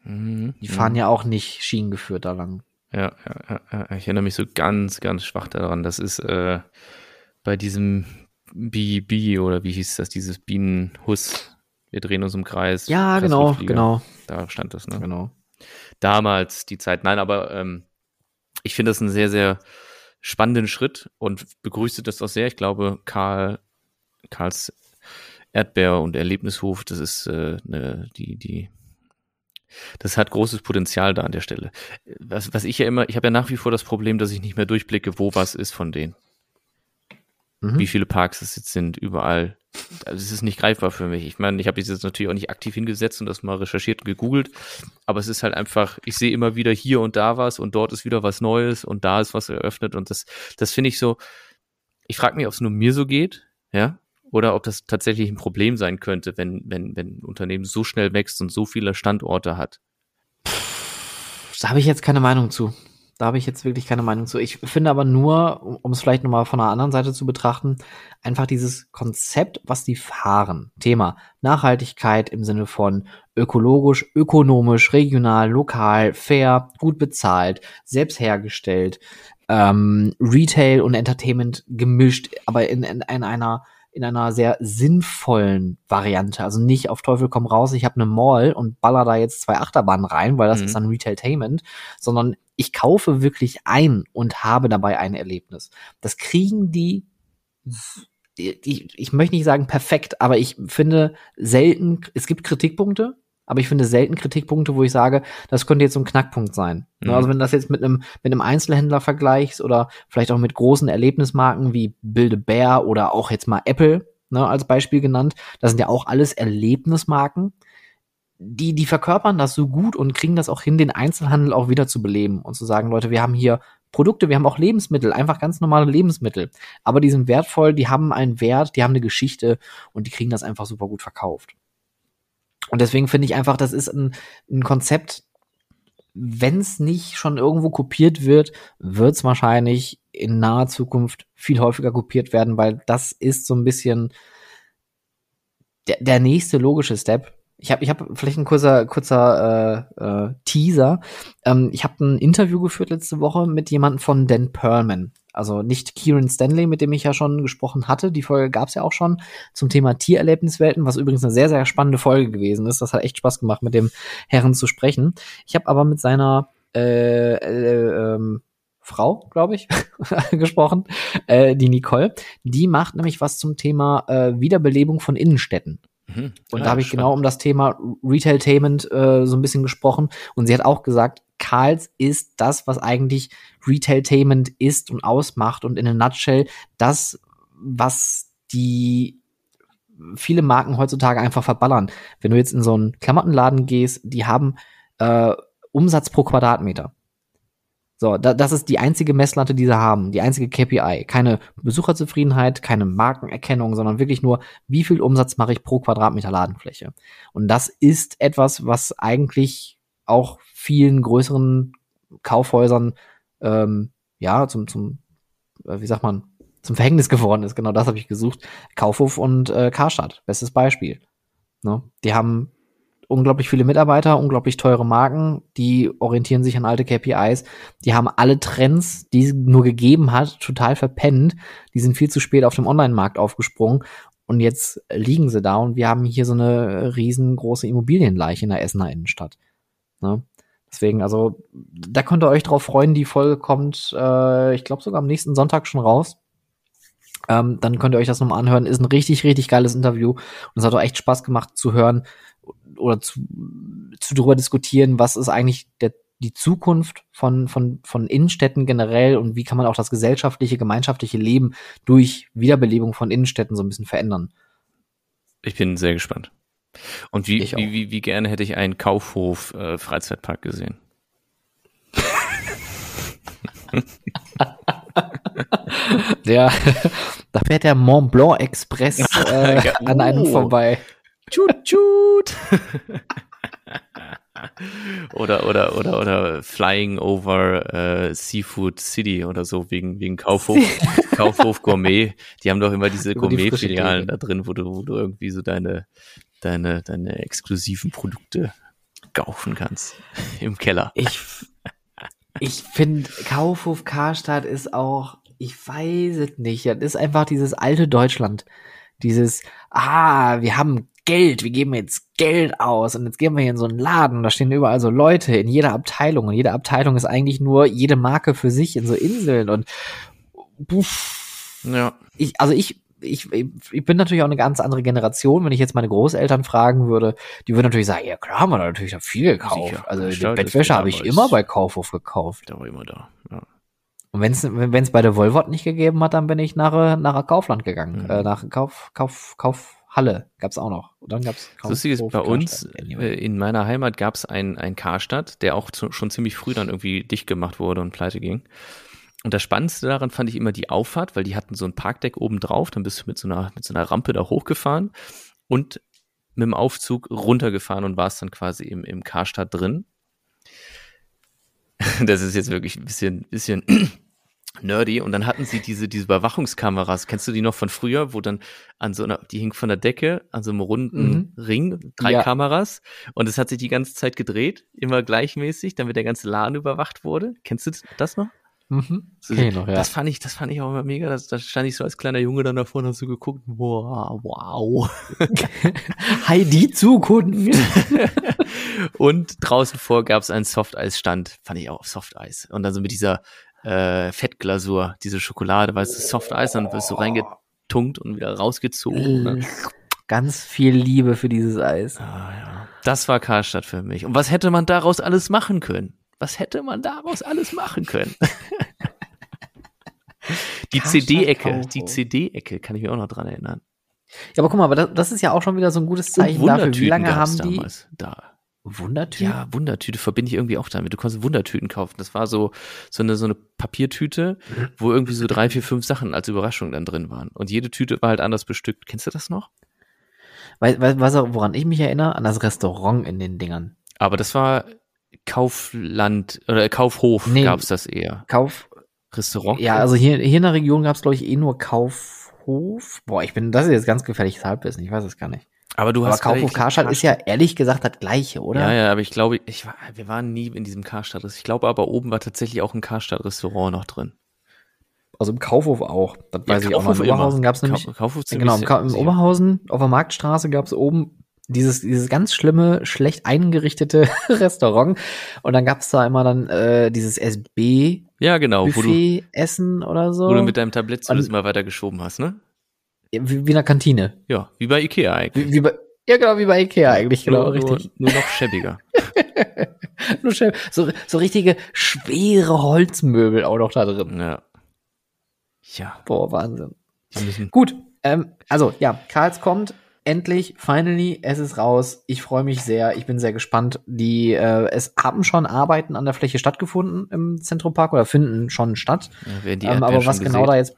Mhm. Die fahren mhm. ja auch nicht schienengeführt da lang. Ja, ja, ja, ich erinnere mich so ganz, ganz schwach daran. Das ist äh, bei diesem BB oder wie hieß das, dieses Bienenhuss. Wir drehen uns im Kreis. Ja, genau, genau. Da stand das, ne? Genau. Damals die Zeit. Nein, aber ähm, ich finde das einen sehr, sehr spannenden Schritt und begrüße das auch sehr. Ich glaube, Karl, Karls Erdbeer und Erlebnishof, das ist äh, ne, die, die das hat großes Potenzial da an der Stelle. Was, was ich ja immer, ich habe ja nach wie vor das Problem, dass ich nicht mehr durchblicke, wo was ist von denen. Mhm. Wie viele Parks es jetzt sind, überall. Also es ist nicht greifbar für mich. Ich meine, ich habe jetzt natürlich auch nicht aktiv hingesetzt und das mal recherchiert und gegoogelt, aber es ist halt einfach, ich sehe immer wieder hier und da was und dort ist wieder was Neues und da ist was eröffnet und das, das finde ich so, ich frage mich, ob es nur mir so geht, ja, oder ob das tatsächlich ein Problem sein könnte, wenn, wenn, wenn ein Unternehmen so schnell wächst und so viele Standorte hat. Da habe ich jetzt keine Meinung zu. Da habe ich jetzt wirklich keine Meinung zu. Ich finde aber nur, um es vielleicht nochmal von einer anderen Seite zu betrachten, einfach dieses Konzept, was die fahren. Thema Nachhaltigkeit im Sinne von ökologisch, ökonomisch, regional, lokal, fair, gut bezahlt, selbst hergestellt, ähm, Retail und Entertainment gemischt, aber in, in, in einer in einer sehr sinnvollen Variante. Also nicht auf Teufel komm raus, ich habe eine Mall und baller da jetzt zwei Achterbahnen rein, weil das mhm. ist dann Retailtainment, sondern ich kaufe wirklich ein und habe dabei ein Erlebnis. Das kriegen die ich, ich möchte nicht sagen perfekt, aber ich finde selten, es gibt Kritikpunkte, aber ich finde selten Kritikpunkte, wo ich sage, das könnte jetzt so ein Knackpunkt sein. Ne, mhm. Also wenn du das jetzt mit einem, mit einem Einzelhändler vergleichst oder vielleicht auch mit großen Erlebnismarken wie Bilde Bär oder auch jetzt mal Apple, ne, als Beispiel genannt, das sind ja auch alles Erlebnismarken. Die, die verkörpern das so gut und kriegen das auch hin, den Einzelhandel auch wieder zu beleben und zu sagen, Leute, wir haben hier Produkte, wir haben auch Lebensmittel, einfach ganz normale Lebensmittel. Aber die sind wertvoll, die haben einen Wert, die haben eine Geschichte und die kriegen das einfach super gut verkauft. Und deswegen finde ich einfach, das ist ein, ein Konzept, wenn es nicht schon irgendwo kopiert wird, wird es wahrscheinlich in naher Zukunft viel häufiger kopiert werden, weil das ist so ein bisschen der, der nächste logische Step. Ich habe ich hab vielleicht ein kurzer, kurzer äh, äh, Teaser. Ähm, ich habe ein Interview geführt letzte Woche mit jemandem von Dan Perlman. Also nicht Kieran Stanley, mit dem ich ja schon gesprochen hatte. Die Folge gab es ja auch schon zum Thema Tiererlebniswelten, was übrigens eine sehr, sehr spannende Folge gewesen ist. Das hat echt Spaß gemacht, mit dem Herren zu sprechen. Ich habe aber mit seiner äh, äh, ähm, Frau, glaube ich, gesprochen, äh, die Nicole. Die macht nämlich was zum Thema äh, Wiederbelebung von Innenstädten. Mhm. Und ja, da habe ich genau um das Thema Retailtainment äh, so ein bisschen gesprochen. Und sie hat auch gesagt, Karls ist das, was eigentlich Retailtainment ist und ausmacht und in a nutshell das, was die viele Marken heutzutage einfach verballern. Wenn du jetzt in so einen Klamottenladen gehst, die haben äh, Umsatz pro Quadratmeter. So, da, das ist die einzige Messlatte, die sie haben, die einzige KPI. Keine Besucherzufriedenheit, keine Markenerkennung, sondern wirklich nur, wie viel Umsatz mache ich pro Quadratmeter Ladenfläche. Und das ist etwas, was eigentlich auch vielen größeren Kaufhäusern ähm, ja zum, zum, äh, wie sagt man, zum Verhängnis geworden ist. Genau das habe ich gesucht. Kaufhof und äh, Karstadt, bestes Beispiel. Ne? Die haben unglaublich viele Mitarbeiter, unglaublich teure Marken, die orientieren sich an alte KPIs, die haben alle Trends, die es nur gegeben hat, total verpennt, die sind viel zu spät auf dem Online-Markt aufgesprungen und jetzt liegen sie da und wir haben hier so eine riesengroße Immobilienleiche in der Essener Innenstadt. Ne? Deswegen, also da könnt ihr euch drauf freuen, die Folge kommt, äh, ich glaube sogar am nächsten Sonntag schon raus. Ähm, dann könnt ihr euch das nochmal anhören. Ist ein richtig, richtig geiles Interview. Und es hat auch echt Spaß gemacht zu hören, oder zu, zu drüber diskutieren, was ist eigentlich der die Zukunft von, von, von Innenstädten generell und wie kann man auch das gesellschaftliche, gemeinschaftliche Leben durch Wiederbelebung von Innenstädten so ein bisschen verändern. Ich bin sehr gespannt. Und wie, wie, wie, wie gerne hätte ich einen Kaufhof äh, Freizeitpark gesehen? der, da fährt der Mont Blanc Express äh, an einem oh. vorbei. Tschut, tschut. oder, oder, oder, oder Flying over äh, Seafood City oder so, wegen, wegen Kaufhof, Kaufhof Gourmet. Die haben doch immer diese Gourmet-Filialen da drin, wo du, wo du irgendwie so deine, deine, deine exklusiven Produkte kaufen kannst. Im Keller. Ich, ich finde, Kaufhof Karstadt ist auch, ich weiß es nicht, das ist einfach dieses alte Deutschland. Dieses, ah, wir haben Geld, wir geben jetzt Geld aus und jetzt gehen wir hier in so einen Laden, da stehen überall so Leute in jeder Abteilung und jede Abteilung ist eigentlich nur jede Marke für sich in so Inseln und puff. Ja. Ich, also ich, ich, ich bin natürlich auch eine ganz andere Generation. Wenn ich jetzt meine Großeltern fragen würde, die würden natürlich sagen, ja klar, haben wir natürlich viel gekauft. Sicher, also die Bettwäsche habe ich immer bei Kaufhof gekauft. Da war immer da, ja. Und wenn es wenn es bei der Volvot nicht gegeben hat, dann bin ich nach nach Kaufland gegangen, mhm. äh, nach Kauf Kauf Kauf Halle gab's auch noch. Und dann gab's Lustig ist, bei uns äh, in meiner Heimat gab's ein, ein Karstadt, der auch zu, schon ziemlich früh dann irgendwie dicht gemacht wurde und pleite ging. Und das Spannendste daran fand ich immer die Auffahrt, weil die hatten so ein Parkdeck oben drauf, dann bist du mit so einer, mit so einer Rampe da hochgefahren und mit dem Aufzug runtergefahren und warst dann quasi im, im Karstadt drin. Das ist jetzt wirklich ein bisschen, bisschen nerdy und dann hatten sie diese, diese Überwachungskameras. Kennst du die noch von früher, wo dann an so einer, die hing von der Decke an so einem runden mhm. Ring, drei ja. Kameras und es hat sich die ganze Zeit gedreht, immer gleichmäßig, damit der ganze Laden überwacht wurde. Kennst du das noch? Mhm. So, noch, ja. Das fand ich, das fand ich auch immer mega. Da stand ich so als kleiner Junge dann davor und hab so geguckt, wow, wow. Heidi Zukunft. und draußen vor gab es einen Softeis-Stand, fand ich auch Softeis. Und dann so mit dieser äh, Fettglasur, diese Schokolade, weißt du, Soft Eis, dann wirst du reingetunkt und wieder rausgezogen. Ne? Ganz viel Liebe für dieses Eis. Ah, ja. Das war Karstadt für mich. Und was hätte man daraus alles machen können? Was hätte man daraus alles machen können? die CD-Ecke, die CD-Ecke, kann ich mich auch noch dran erinnern. Ja, aber guck mal, aber das, das ist ja auch schon wieder so ein gutes Zeichen dafür, wie lange haben die damals da. Wundertüte? Ja, Wundertüte verbinde ich irgendwie auch damit. Du konntest Wundertüten kaufen. Das war so, so eine, so eine Papiertüte, wo irgendwie so drei, vier, fünf Sachen als Überraschung dann drin waren. Und jede Tüte war halt anders bestückt. Kennst du das noch? Weißt du, woran ich mich erinnere? An das Restaurant in den Dingern. Aber das war Kaufland oder Kaufhof nee, gab's das eher. Kauf. Restaurant? Ja, also hier, hier in der Region gab's glaube ich, eh nur Kaufhof. Boah, ich bin, das ist jetzt ganz gefährliches Halbwissen. Ich weiß es gar nicht. Aber du aber hast Kaufhof Karstadt ist ja ehrlich gesagt das gleiche, oder? Ja, ja, aber ich glaube, ich war, wir waren nie in diesem Karstadt. Ich glaube aber oben war tatsächlich auch ein Karstadt-Restaurant noch drin. Also im Kaufhof auch. Das weiß ich auch noch. In Oberhausen gab es nämlich. Kaufhof genau, im, im Oberhausen auf der Marktstraße gab es oben dieses, dieses ganz schlimme, schlecht eingerichtete Restaurant. Und dann gab es da immer dann äh, dieses SB. Ja, genau. Buffet, du, Essen oder so. Wo du mit deinem Tablett zumindest mal weiter geschoben hast, ne? Wie, wie in einer Kantine. Ja, wie bei Ikea eigentlich. Wie, wie bei, ja, genau, wie bei Ikea eigentlich, genau, nur, richtig. Nur, nur noch schäbiger. nur schäbig. So, so richtige schwere Holzmöbel auch noch da drin. Ja. Ja. Boah, Wahnsinn. Gut, ähm, also ja, Karls kommt. Endlich, finally, es ist raus. Ich freue mich sehr. Ich bin sehr gespannt. Die, äh, es haben schon Arbeiten an der Fläche stattgefunden im Zentropark oder finden schon statt. Ja, ähm, aber was genau da jetzt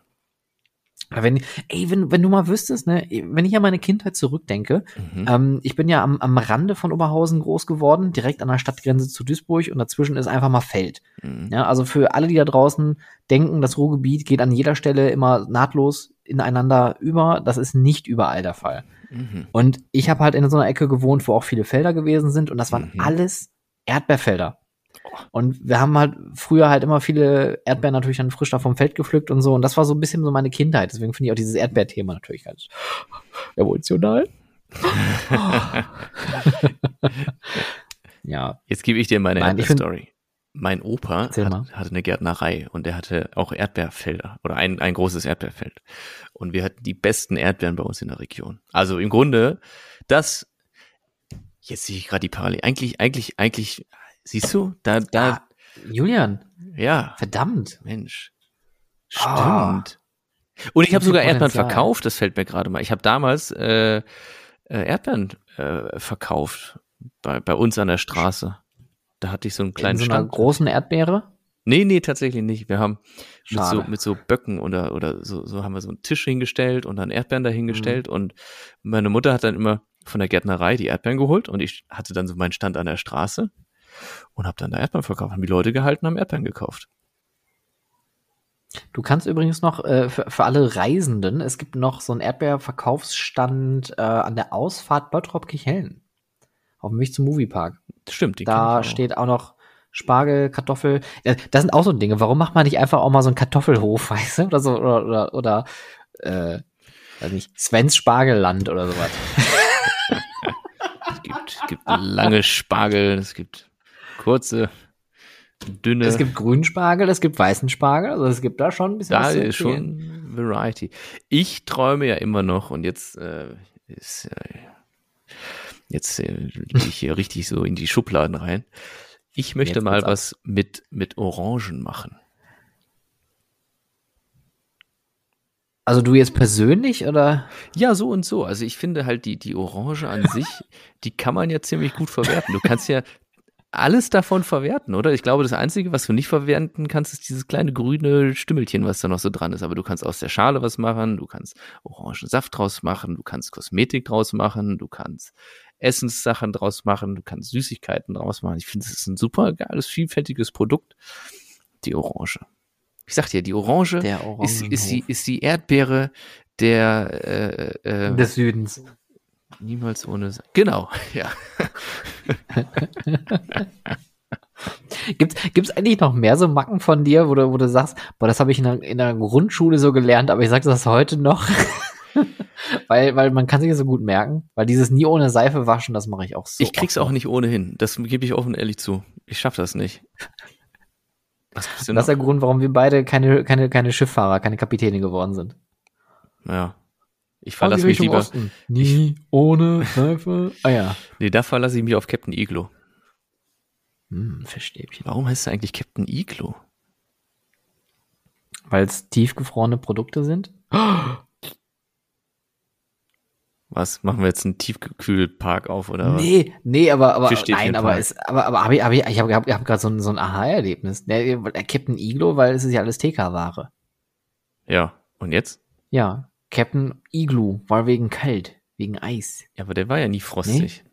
wenn, ey, wenn, wenn du mal wüsstest, ne, wenn ich an meine Kindheit zurückdenke, mhm. ähm, ich bin ja am, am Rande von Oberhausen groß geworden, direkt an der Stadtgrenze zu Duisburg und dazwischen ist einfach mal Feld. Mhm. Ja, also für alle, die da draußen denken, das Ruhrgebiet geht an jeder Stelle immer nahtlos ineinander über, das ist nicht überall der Fall. Mhm. Und ich habe halt in so einer Ecke gewohnt, wo auch viele Felder gewesen sind und das waren mhm. alles Erdbeerfelder. Und wir haben halt früher halt immer viele Erdbeeren natürlich dann frisch da vom Feld gepflückt und so. Und das war so ein bisschen so meine Kindheit. Deswegen finde ich auch dieses Erdbeerthema natürlich ganz emotional. ja. Jetzt gebe ich dir meine Nein, Story. Mein Opa hat, hatte eine Gärtnerei und er hatte auch Erdbeerfelder oder ein, ein großes Erdbeerfeld. Und wir hatten die besten Erdbeeren bei uns in der Region. Also im Grunde, das, jetzt sehe ich gerade die Parallel. Eigentlich, eigentlich, eigentlich Siehst du? Da, da. Ah, Julian. Ja. Verdammt. Mensch. Ah. Stimmt. Oh. Und ich habe sogar Erdbeeren verkauft, das fällt mir gerade mal. Ich habe damals äh, äh, Erdbeeren äh, verkauft bei, bei uns an der Straße. Da hatte ich so einen kleinen In so einer großen Erdbeere? Nee, nee, tatsächlich nicht. Wir haben mit so, mit so Böcken oder, oder so, so haben wir so einen Tisch hingestellt und dann Erdbeeren dahingestellt mhm. und meine Mutter hat dann immer von der Gärtnerei die Erdbeeren geholt und ich hatte dann so meinen Stand an der Straße und habe dann da Erdbeeren verkauft. Haben die Leute gehalten, haben Erdbeeren gekauft. Du kannst übrigens noch äh, für, für alle Reisenden, es gibt noch so einen Erdbeerverkaufsstand äh, an der Ausfahrt Bottrop-Kichellen. Auf dem Weg zum Moviepark. Stimmt. Die da auch. steht auch noch Spargel, Kartoffel. Das sind auch so Dinge. Warum macht man nicht einfach auch mal so einen Kartoffelhof, weißt du? Oder so, oder, oder, oder äh, weiß nicht, Svens Spargelland oder sowas. es gibt, es gibt lange Spargel, es gibt kurze, dünne. Es gibt grünen Spargel, es gibt weißen Spargel, also es gibt da schon ein bisschen Da ist schon Variety. Ich träume ja immer noch und jetzt äh, ist äh, jetzt äh, ich hier richtig so in die Schubladen rein. Ich möchte Jetzt mal was mit, mit Orangen machen. Also du jetzt persönlich oder? Ja, so und so. Also ich finde halt die, die Orange an sich, die kann man ja ziemlich gut verwerten. Du kannst ja alles davon verwerten, oder? Ich glaube, das Einzige, was du nicht verwerten kannst, ist dieses kleine grüne Stümmelchen, was da noch so dran ist. Aber du kannst aus der Schale was machen, du kannst Orangensaft draus machen, du kannst Kosmetik draus machen, du kannst Essenssachen draus machen, du kannst Süßigkeiten draus machen. Ich finde, es ist ein super geiles, vielfältiges Produkt. Die Orange. Ich sag dir, die Orange ist, ist, die, ist die Erdbeere der äh, äh, des Südens. Niemals ohne. Genau, ja. Gibt's, gibt's eigentlich noch mehr so Macken von dir, wo du, wo du sagst, boah, das habe ich in der, in der Grundschule so gelernt, aber ich sage das heute noch? weil, weil man kann sich das so gut merken, weil dieses nie ohne Seife waschen, das mache ich auch so. Ich krieg's auch nicht ohnehin. Das gebe ich offen ehrlich zu. Ich schaff das nicht. Das ist der Grund, warum wir beide keine, keine, keine Schifffahrer, keine Kapitäne geworden sind. Ja. Ich verlasse mich lieber. Osten. Nie ohne Seife. Ah ja. Nee, da verlasse ich mich auf Captain Iglo. Hm, Verstäbchen. Warum heißt er eigentlich Captain Iglo? Weil es tiefgefrorene Produkte sind? Was? Machen wir jetzt einen Tiefkühlpark auf oder was? Nee, nee, aber, aber nein, aber es, aber, aber hab ich, hab ich, ich habe hab, hab gerade so ein, so ein Aha-Erlebnis. Der, der Captain Iglo, weil es ist ja alles TK-Ware. Ja, und jetzt? Ja, Captain Igloo war wegen kalt, wegen Eis. Ja, aber der war ja nie frostig. Nee?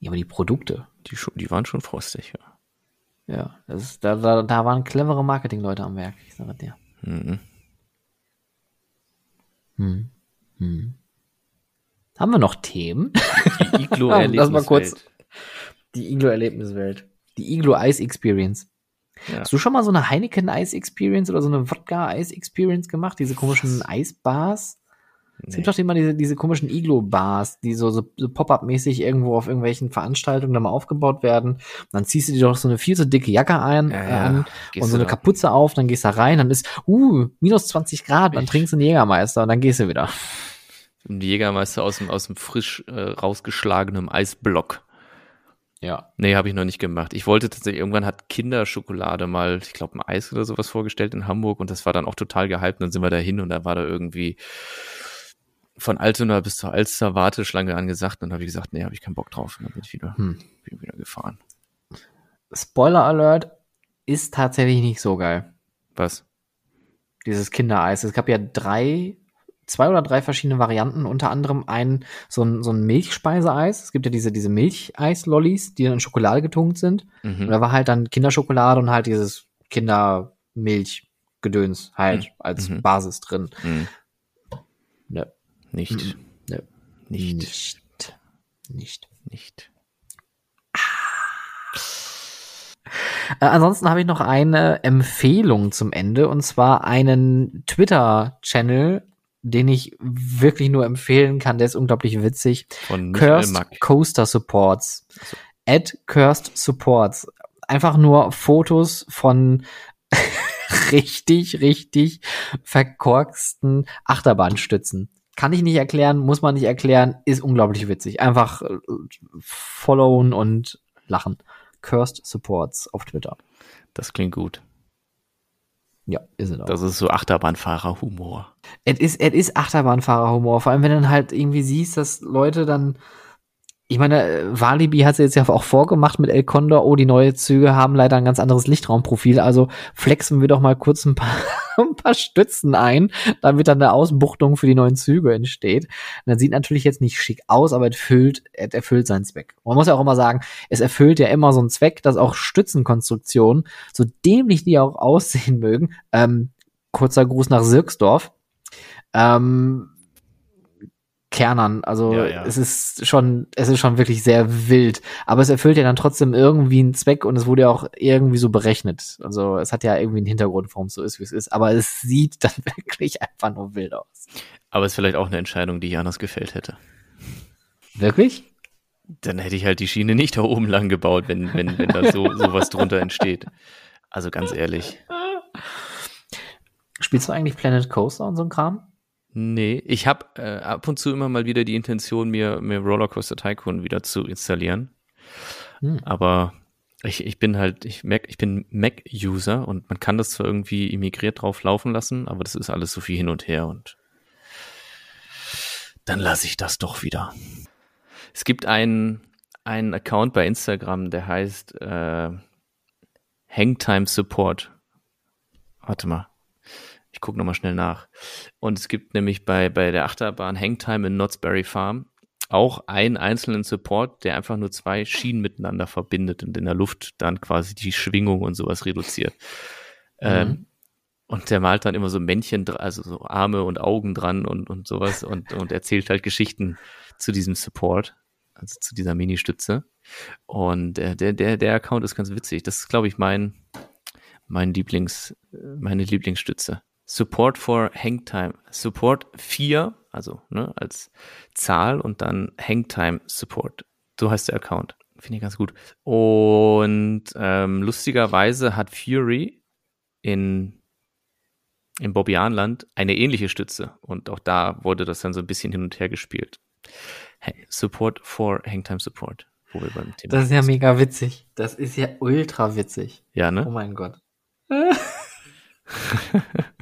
Ja, aber die Produkte. Die, die waren schon frostig, ja. Ja, das ist, da, da, da waren clevere Marketingleute am Werk, ich sage dir. Mhm. Hm. Hm. Haben wir noch Themen? Die Iglo-Erlebniswelt. Die Iglo-Erlebniswelt. Die Iglo-Ice-Experience. Ja. Hast du schon mal so eine Heineken-Ice-Experience oder so eine Wodka-Ice-Experience gemacht? Diese komischen Eisbars? Nee. Es gibt doch immer diese, diese komischen Iglo-Bars, die so, so, so Pop-Up-mäßig irgendwo auf irgendwelchen Veranstaltungen dann mal aufgebaut werden. Und dann ziehst du dir doch so eine viel zu dicke Jacke ein ja, ja. an und so eine Kapuze auf, dann gehst du da rein, dann ist, uh, minus 20 Grad, dann trinkst du einen Jägermeister und dann gehst du wieder. Ein Jägermeister aus dem, aus dem frisch äh, rausgeschlagenen Eisblock. Ja. Nee, habe ich noch nicht gemacht. Ich wollte tatsächlich, irgendwann hat Kinderschokolade mal, ich glaube, ein Eis oder sowas vorgestellt in Hamburg und das war dann auch total gehypt. Und dann sind wir da hin und da war da irgendwie von Altona bis zur Alster Warteschlange angesagt. Und dann habe ich gesagt, nee, habe ich keinen Bock drauf. Und dann bin ich wieder, hm. bin wieder gefahren. Spoiler Alert ist tatsächlich nicht so geil. Was? Dieses Kindereis. Es gab ja drei zwei oder drei verschiedene Varianten, unter anderem ein so ein, so ein Milchspeiseeis. Es gibt ja diese, diese Milcheis-Lollis, die dann in Schokolade getunkt sind. Mhm. Und da war halt dann Kinderschokolade und halt dieses Kindermilchgedöns halt mhm. als mhm. Basis drin. Mhm. Ne. Nicht. Ne. Nicht. Nicht. Nicht. Nicht. Äh, ansonsten habe ich noch eine Empfehlung zum Ende und zwar einen Twitter-Channel den ich wirklich nur empfehlen kann. Der ist unglaublich witzig. Von Cursed Mack. Coaster Supports. So. At Cursed Supports. Einfach nur Fotos von richtig, richtig verkorksten Achterbahnstützen. Kann ich nicht erklären, muss man nicht erklären, ist unglaublich witzig. Einfach äh, followen und lachen. Cursed Supports auf Twitter. Das klingt gut. Ja, ist es auch. Das ist so Achterbahnfahrer-Humor. Es ist, es ist Achterbahnfahrer-Humor. Vor allem, wenn du dann halt irgendwie siehst, dass Leute dann ich meine, Walibi hat sie jetzt ja auch vorgemacht mit El Condor. Oh, die neuen Züge haben leider ein ganz anderes Lichtraumprofil. Also flexen wir doch mal kurz ein paar, ein paar Stützen ein, damit dann eine Ausbuchtung für die neuen Züge entsteht. Und dann sieht natürlich jetzt nicht schick aus, aber es erfüllt, erfüllt seinen Zweck. Man muss ja auch immer sagen, es erfüllt ja immer so einen Zweck, dass auch Stützenkonstruktionen, so dämlich die auch aussehen mögen, ähm, kurzer Gruß nach Sirksdorf, ähm, Kernern. Also ja, ja. es ist schon, es ist schon wirklich sehr wild. Aber es erfüllt ja dann trotzdem irgendwie einen Zweck und es wurde ja auch irgendwie so berechnet. Also es hat ja irgendwie einen Hintergrund, warum es so ist, wie es ist. Aber es sieht dann wirklich einfach nur wild aus. Aber es ist vielleicht auch eine Entscheidung, die ich anders gefällt hätte. Wirklich? Dann hätte ich halt die Schiene nicht da oben lang gebaut, wenn, wenn, wenn da so sowas drunter entsteht. Also ganz ehrlich. Spielst du eigentlich Planet Coaster und so ein Kram? Nee, ich habe äh, ab und zu immer mal wieder die Intention, mir, mir Rollercoaster Tycoon wieder zu installieren. Hm. Aber ich, ich bin halt, ich, Mac, ich bin Mac-User und man kann das zwar irgendwie immigriert drauf laufen lassen, aber das ist alles so viel hin und her und dann lasse ich das doch wieder. Es gibt einen, einen Account bei Instagram, der heißt äh, Hangtime Support. Warte mal. Ich gucke nochmal schnell nach. Und es gibt nämlich bei, bei der Achterbahn Hangtime in Knott's Berry Farm auch einen einzelnen Support, der einfach nur zwei Schienen miteinander verbindet und in der Luft dann quasi die Schwingung und sowas reduziert. Mhm. Ähm, und der malt dann immer so Männchen, also so Arme und Augen dran und, und sowas und, und erzählt halt Geschichten zu diesem Support, also zu dieser Mini-Stütze. Und äh, der, der, der Account ist ganz witzig. Das ist, glaube ich, mein, mein Lieblings, meine Lieblingsstütze. Support for Hangtime. Support 4, also ne, als Zahl und dann Hangtime Support. So heißt der Account. Finde ich ganz gut. Und ähm, lustigerweise hat Fury in, in Bobbianland eine ähnliche Stütze. Und auch da wurde das dann so ein bisschen hin und her gespielt. Hey, Support for Hangtime Support. Wo wir beim Thema das ist ja mega witzig. Das ist ja ultra witzig. Ja, ne? Oh mein Gott.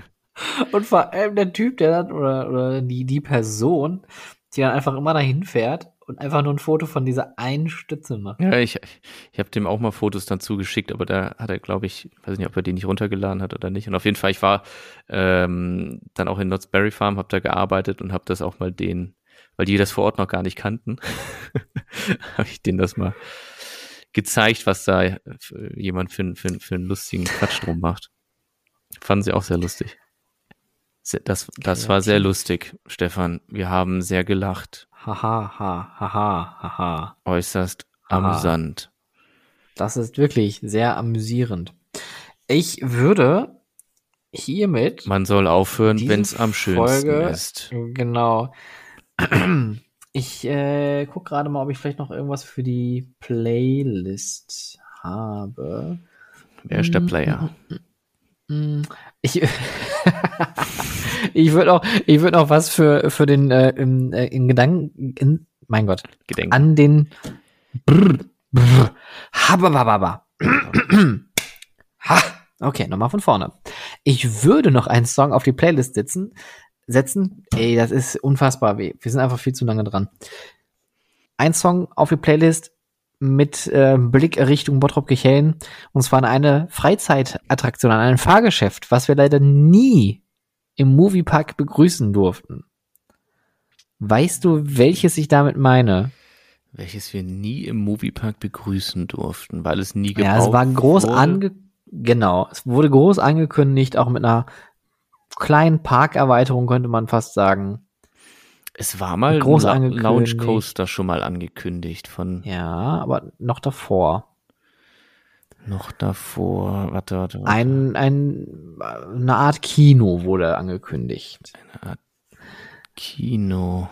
Und vor allem der Typ, der dann, oder, oder die, die Person, die dann einfach immer dahin fährt und einfach nur ein Foto von dieser einen Stütze macht. Ja, ich, ich habe dem auch mal Fotos dann zugeschickt, aber da hat er, glaube ich, weiß nicht, ob er die nicht runtergeladen hat oder nicht. Und auf jeden Fall, ich war ähm, dann auch in Knott's Berry Farm, habe da gearbeitet und habe das auch mal den, weil die das vor Ort noch gar nicht kannten, habe ich denen das mal gezeigt, was da jemand für, für, für einen lustigen Quatsch drum macht. Fanden sie auch sehr lustig. Das, das war sehr lustig, Stefan. Wir haben sehr gelacht. Haha, ha, haha, haha. Äußerst amüsant. Das ist wirklich sehr amüsierend. Ich würde hiermit. Man soll aufhören, wenn es am schönsten Folge, ist. Genau. Ich äh, guck gerade mal, ob ich vielleicht noch irgendwas für die Playlist habe. Wer ist der Player? Ich, ich würde auch, ich würde auch was für, für den, äh, in, äh, in Gedanken, in, mein Gott, Gedenken. an den, brr, brr, habababa. ha, okay, nochmal von vorne. Ich würde noch einen Song auf die Playlist setzen, setzen. Ey, das ist unfassbar weh. Wir sind einfach viel zu lange dran. Ein Song auf die Playlist mit äh, Blick Richtung Bottrop-Kirchhellen. Und zwar an eine Freizeitattraktion, an ein Fahrgeschäft, was wir leider nie im Moviepark begrüßen durften. Weißt du, welches ich damit meine? Welches wir nie im Moviepark begrüßen durften, weil es nie gebaut Ja, es war groß ange genau, es wurde groß angekündigt, auch mit einer kleinen Parkerweiterung könnte man fast sagen. Es war mal groß ein Lounge Coaster schon mal angekündigt von. Ja, aber noch davor. Noch davor, warte, warte, warte. Ein, ein, eine Art Kino wurde angekündigt. Eine Art Kino.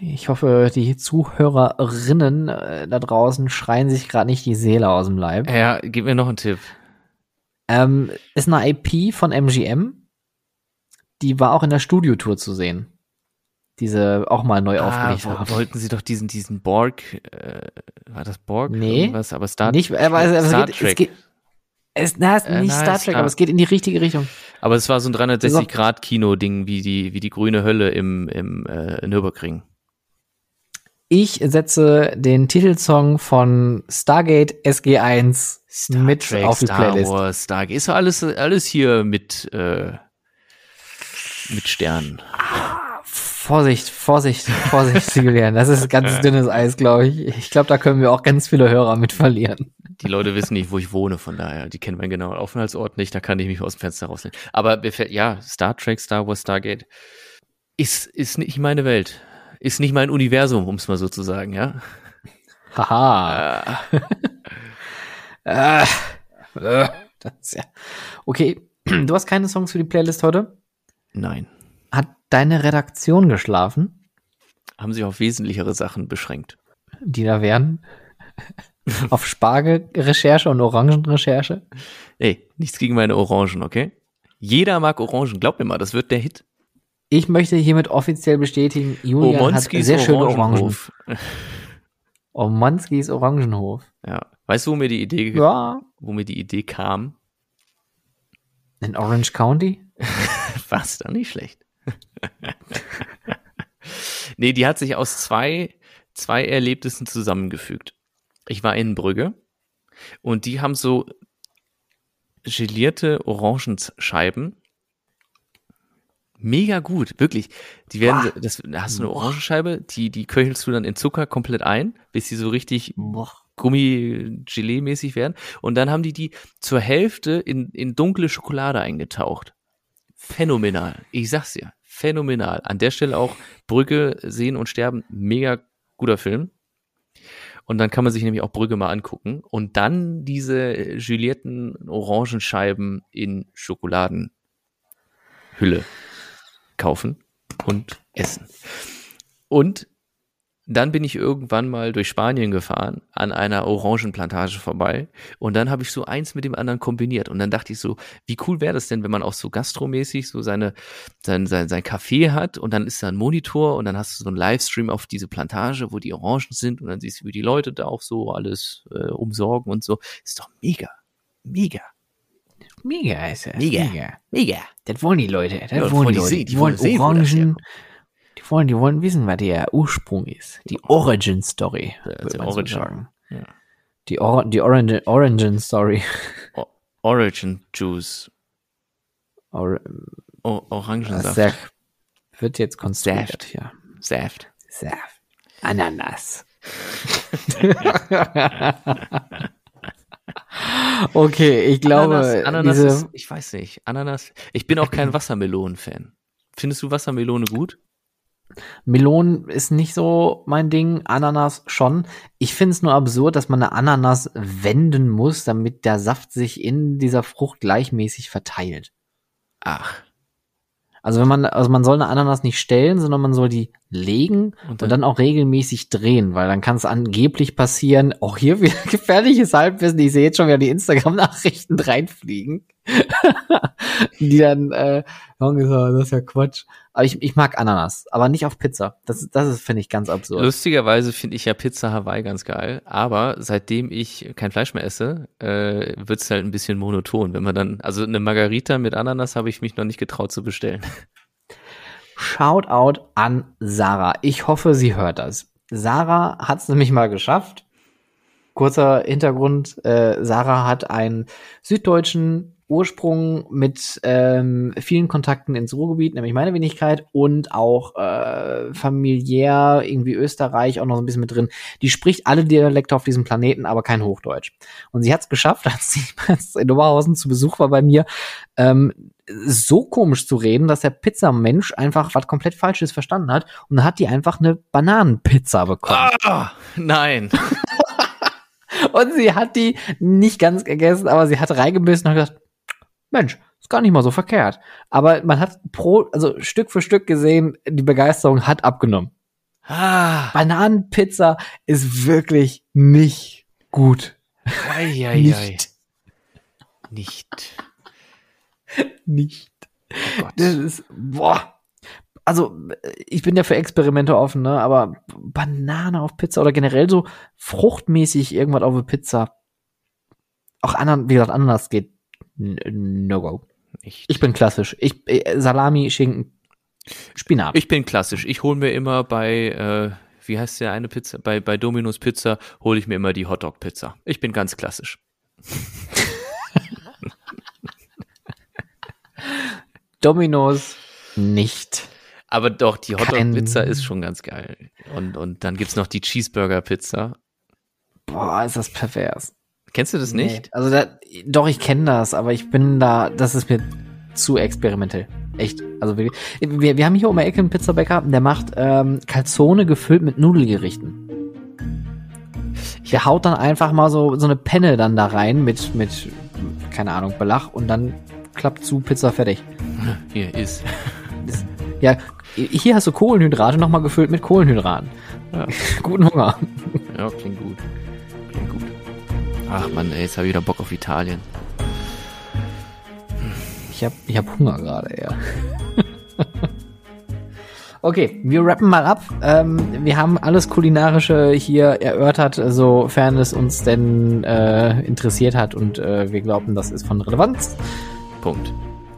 Ich hoffe, die Zuhörerinnen äh, da draußen schreien sich gerade nicht die Seele aus dem Leib. Ja, gib mir noch einen Tipp. Ähm, ist eine IP von MGM. Die war auch in der Studiotour zu sehen. Diese auch mal neu Ah, aufgelegt wo, haben. wollten sie doch diesen, diesen Borg, äh, war das Borg? Nee. Irgendwas, aber Star, Nicht, aber es, es, Star geht, es Trek. geht. Es, na, es ist Äh, nicht nein, Star Trek, Star- aber es geht in die richtige Richtung. Aber es war so ein 360-Grad-Kino-Ding, wie die, wie die grüne Hölle im, im äh, Nürburgring. Ich setze den Titelsong von Stargate SG1 mit auf die Star Playlist. Wars, Stargate. Ist doch alles, alles hier mit, äh, mit Sternen. Vorsicht, Vorsicht, Vorsicht, Julian. Das ist ganz dünnes Eis, glaube ich. Ich glaube, da können wir auch ganz viele Hörer mit verlieren. Die Leute wissen nicht, wo ich wohne, von daher. Die kennen meinen genauen Aufenthaltsort nicht, da kann ich mich aus dem Fenster rausnehmen. Aber ja, Star Trek, Star Wars, Stargate ist, ist nicht meine Welt. Ist nicht mein Universum, um es mal so zu sagen, ja. Haha. Äh, äh, das ist ja. Okay, du hast keine Songs für die Playlist heute? nein. Hat deine Redaktion geschlafen, Haben sich auf wesentlichere Sachen beschränkt. die da wären? auf Spargelrecherche und Orangenrecherche? Ey, nichts gegen meine Orangen, okay? Jeder mag Orangen, glaub mir mal, das wird der Hit. Ich möchte hiermit offiziell bestätigen, Julian hat Omonskis sehr schöne Orangen. Orangenhof. Omanskis Orangenhof. Ja. Weißt du, wo mir die Idee, Ja. wo mir die Idee kam? In Orange County? War es dann nicht schlecht. nee, die hat sich aus zwei, zwei Erlebnissen zusammengefügt. Ich war in Brügge und die haben so gelierte Orangenscheiben. Mega gut, wirklich. Die werden, das, da hast du eine Orangenscheibe, die, die köchelst du dann in Zucker komplett ein, bis sie so richtig Boah. Gummi-Gelee-mäßig werden. Und dann haben die die zur Hälfte in, in dunkle Schokolade eingetaucht. Phänomenal. Ich sag's dir. Phänomenal. An der Stelle auch Brücke sehen und sterben. Mega guter Film. Und dann kann man sich nämlich auch Brügge mal angucken. Und dann diese äh, gelierten Orangenscheiben in Schokoladenhülle kaufen und essen. Und dann bin ich irgendwann mal durch Spanien gefahren, an einer Orangenplantage vorbei. Und dann habe ich so eins mit dem anderen kombiniert. Und dann dachte ich so, wie cool wäre das denn, wenn man auch so gastromäßig so seine, sein, sein, sein Café hat und dann ist da ein Monitor und dann hast du so einen Livestream auf diese Plantage, wo die Orangen sind und dann siehst du, wie die Leute da auch so alles äh, umsorgen und so. Ist doch mega. Mega. Mega ist es. Mega. Mega. Das wollen die Leute. Das Ja, wollen die Leute. sehen. Die, wollen wo das Orangen. Die wollen, die wollen wissen, was der Ursprung ist. Die Origin Story. Ja, so Origin. Ja. Die, Or die Origin, Origin Story. O Origin Juice. Or O Orangensaft. Saft. Wird jetzt konstruiert Saft. hier. Saft. Saft. Ananas. okay, ich glaube, Ananas, Ananas diese, ist, ich weiß nicht, Ananas. Ich bin auch kein Wassermelonen-Fan. Findest du Wassermelone gut? Melonen ist nicht so mein Ding, Ananas schon. Ich finde es nur absurd, dass man eine Ananas wenden muss, damit der Saft sich in dieser Frucht gleichmäßig verteilt. Ach. Also wenn man, also man soll eine Ananas nicht stellen, sondern man soll die legen und Und dann, dann- auch regelmäßig drehen, weil dann kann es angeblich passieren, auch hier wieder gefährliches Halbwissen, ich sehe jetzt schon wieder die Instagram-Nachrichten reinfliegen, die dann, äh, das ist ja Quatsch. Aber ich, ich mag Ananas, aber nicht auf Pizza. Das, das ist, finde ich, ganz absurd. Lustigerweise finde ich ja Pizza Hawaii ganz geil, aber seitdem ich kein Fleisch mehr esse, äh, wird es halt ein bisschen monoton. Wenn man dann, also eine Margarita mit Ananas habe ich mich noch nicht getraut zu bestellen. Shoutout an Sarah. Ich hoffe, sie hört das. Sarah hat es nämlich mal geschafft. Kurzer Hintergrund. Äh, Sarah hat einen süddeutschen Ursprung mit ähm, vielen Kontakten ins Ruhrgebiet, nämlich meine Wenigkeit, und auch äh, familiär irgendwie Österreich auch noch so ein bisschen mit drin. Die spricht alle Dialekte auf diesem Planeten, aber kein Hochdeutsch. Und sie hat es geschafft, als sie in Oberhausen zu Besuch war bei mir, ähm, so komisch zu reden, dass der Pizzamensch einfach was komplett Falsches verstanden hat und dann hat die einfach eine Bananenpizza bekommen. Ah, nein. Und sie hat die nicht ganz gegessen, aber sie hat reingebissen und hat gesagt, Mensch, ist gar nicht mal so verkehrt. Aber man hat pro, also Stück für Stück gesehen, die Begeisterung hat abgenommen. Ah, Bananenpizza ist wirklich nicht gut. ei, ei, ei. Nicht. Nicht. Nicht. Oh Gott. Das ist, boah. also ich bin ja für Experimente offen, ne? Aber Banane auf Pizza oder generell so fruchtmäßig irgendwas auf eine Pizza. Auch anderen, wie gesagt, anders geht. No go. Ich, bin klassisch. Ich äh, Salami, Schinken, Spinat. Ich bin klassisch. Ich hole mir immer bei äh, wie heißt der eine Pizza? Bei, bei Domino's Pizza hole ich mir immer die Hotdog Pizza. Ich bin ganz klassisch. Domino's nicht. Aber doch, die Hotdog-Pizza ist schon ganz geil. Und, und dann gibt's noch die Cheeseburger-Pizza. Boah, ist das pervers. Kennst du das nee. nicht? Also da, doch, ich kenne das, aber ich bin da, das ist mir zu experimentell. Echt. Also wir, wir, wir haben hier um die Ecke einen Pizzabäcker, der macht ähm, Calzone gefüllt mit Nudelgerichten. Der haut dann einfach mal so, so eine Penne dann da rein mit, mit, keine Ahnung, Belach und dann klappt zu, Pizza fertig. Hier ist. Ja, hier hast du Kohlenhydrate nochmal gefüllt mit Kohlenhydraten. Ja. Guten Hunger. Ja, klingt gut. Ach man, ey, jetzt habe ich wieder Bock auf Italien. Ich habe ich hab Hunger gerade, ja. Okay, wir rappen mal ab. Ähm, wir haben alles Kulinarische hier erörtert, sofern es uns denn äh, interessiert hat und äh, wir glauben, das ist von Relevanz. Punkt.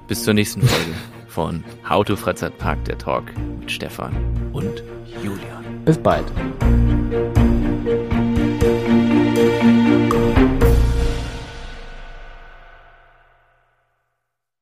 Bis zur nächsten Folge von How to Freizeitpark, der Talk mit Stefan und Julian. Bis bald.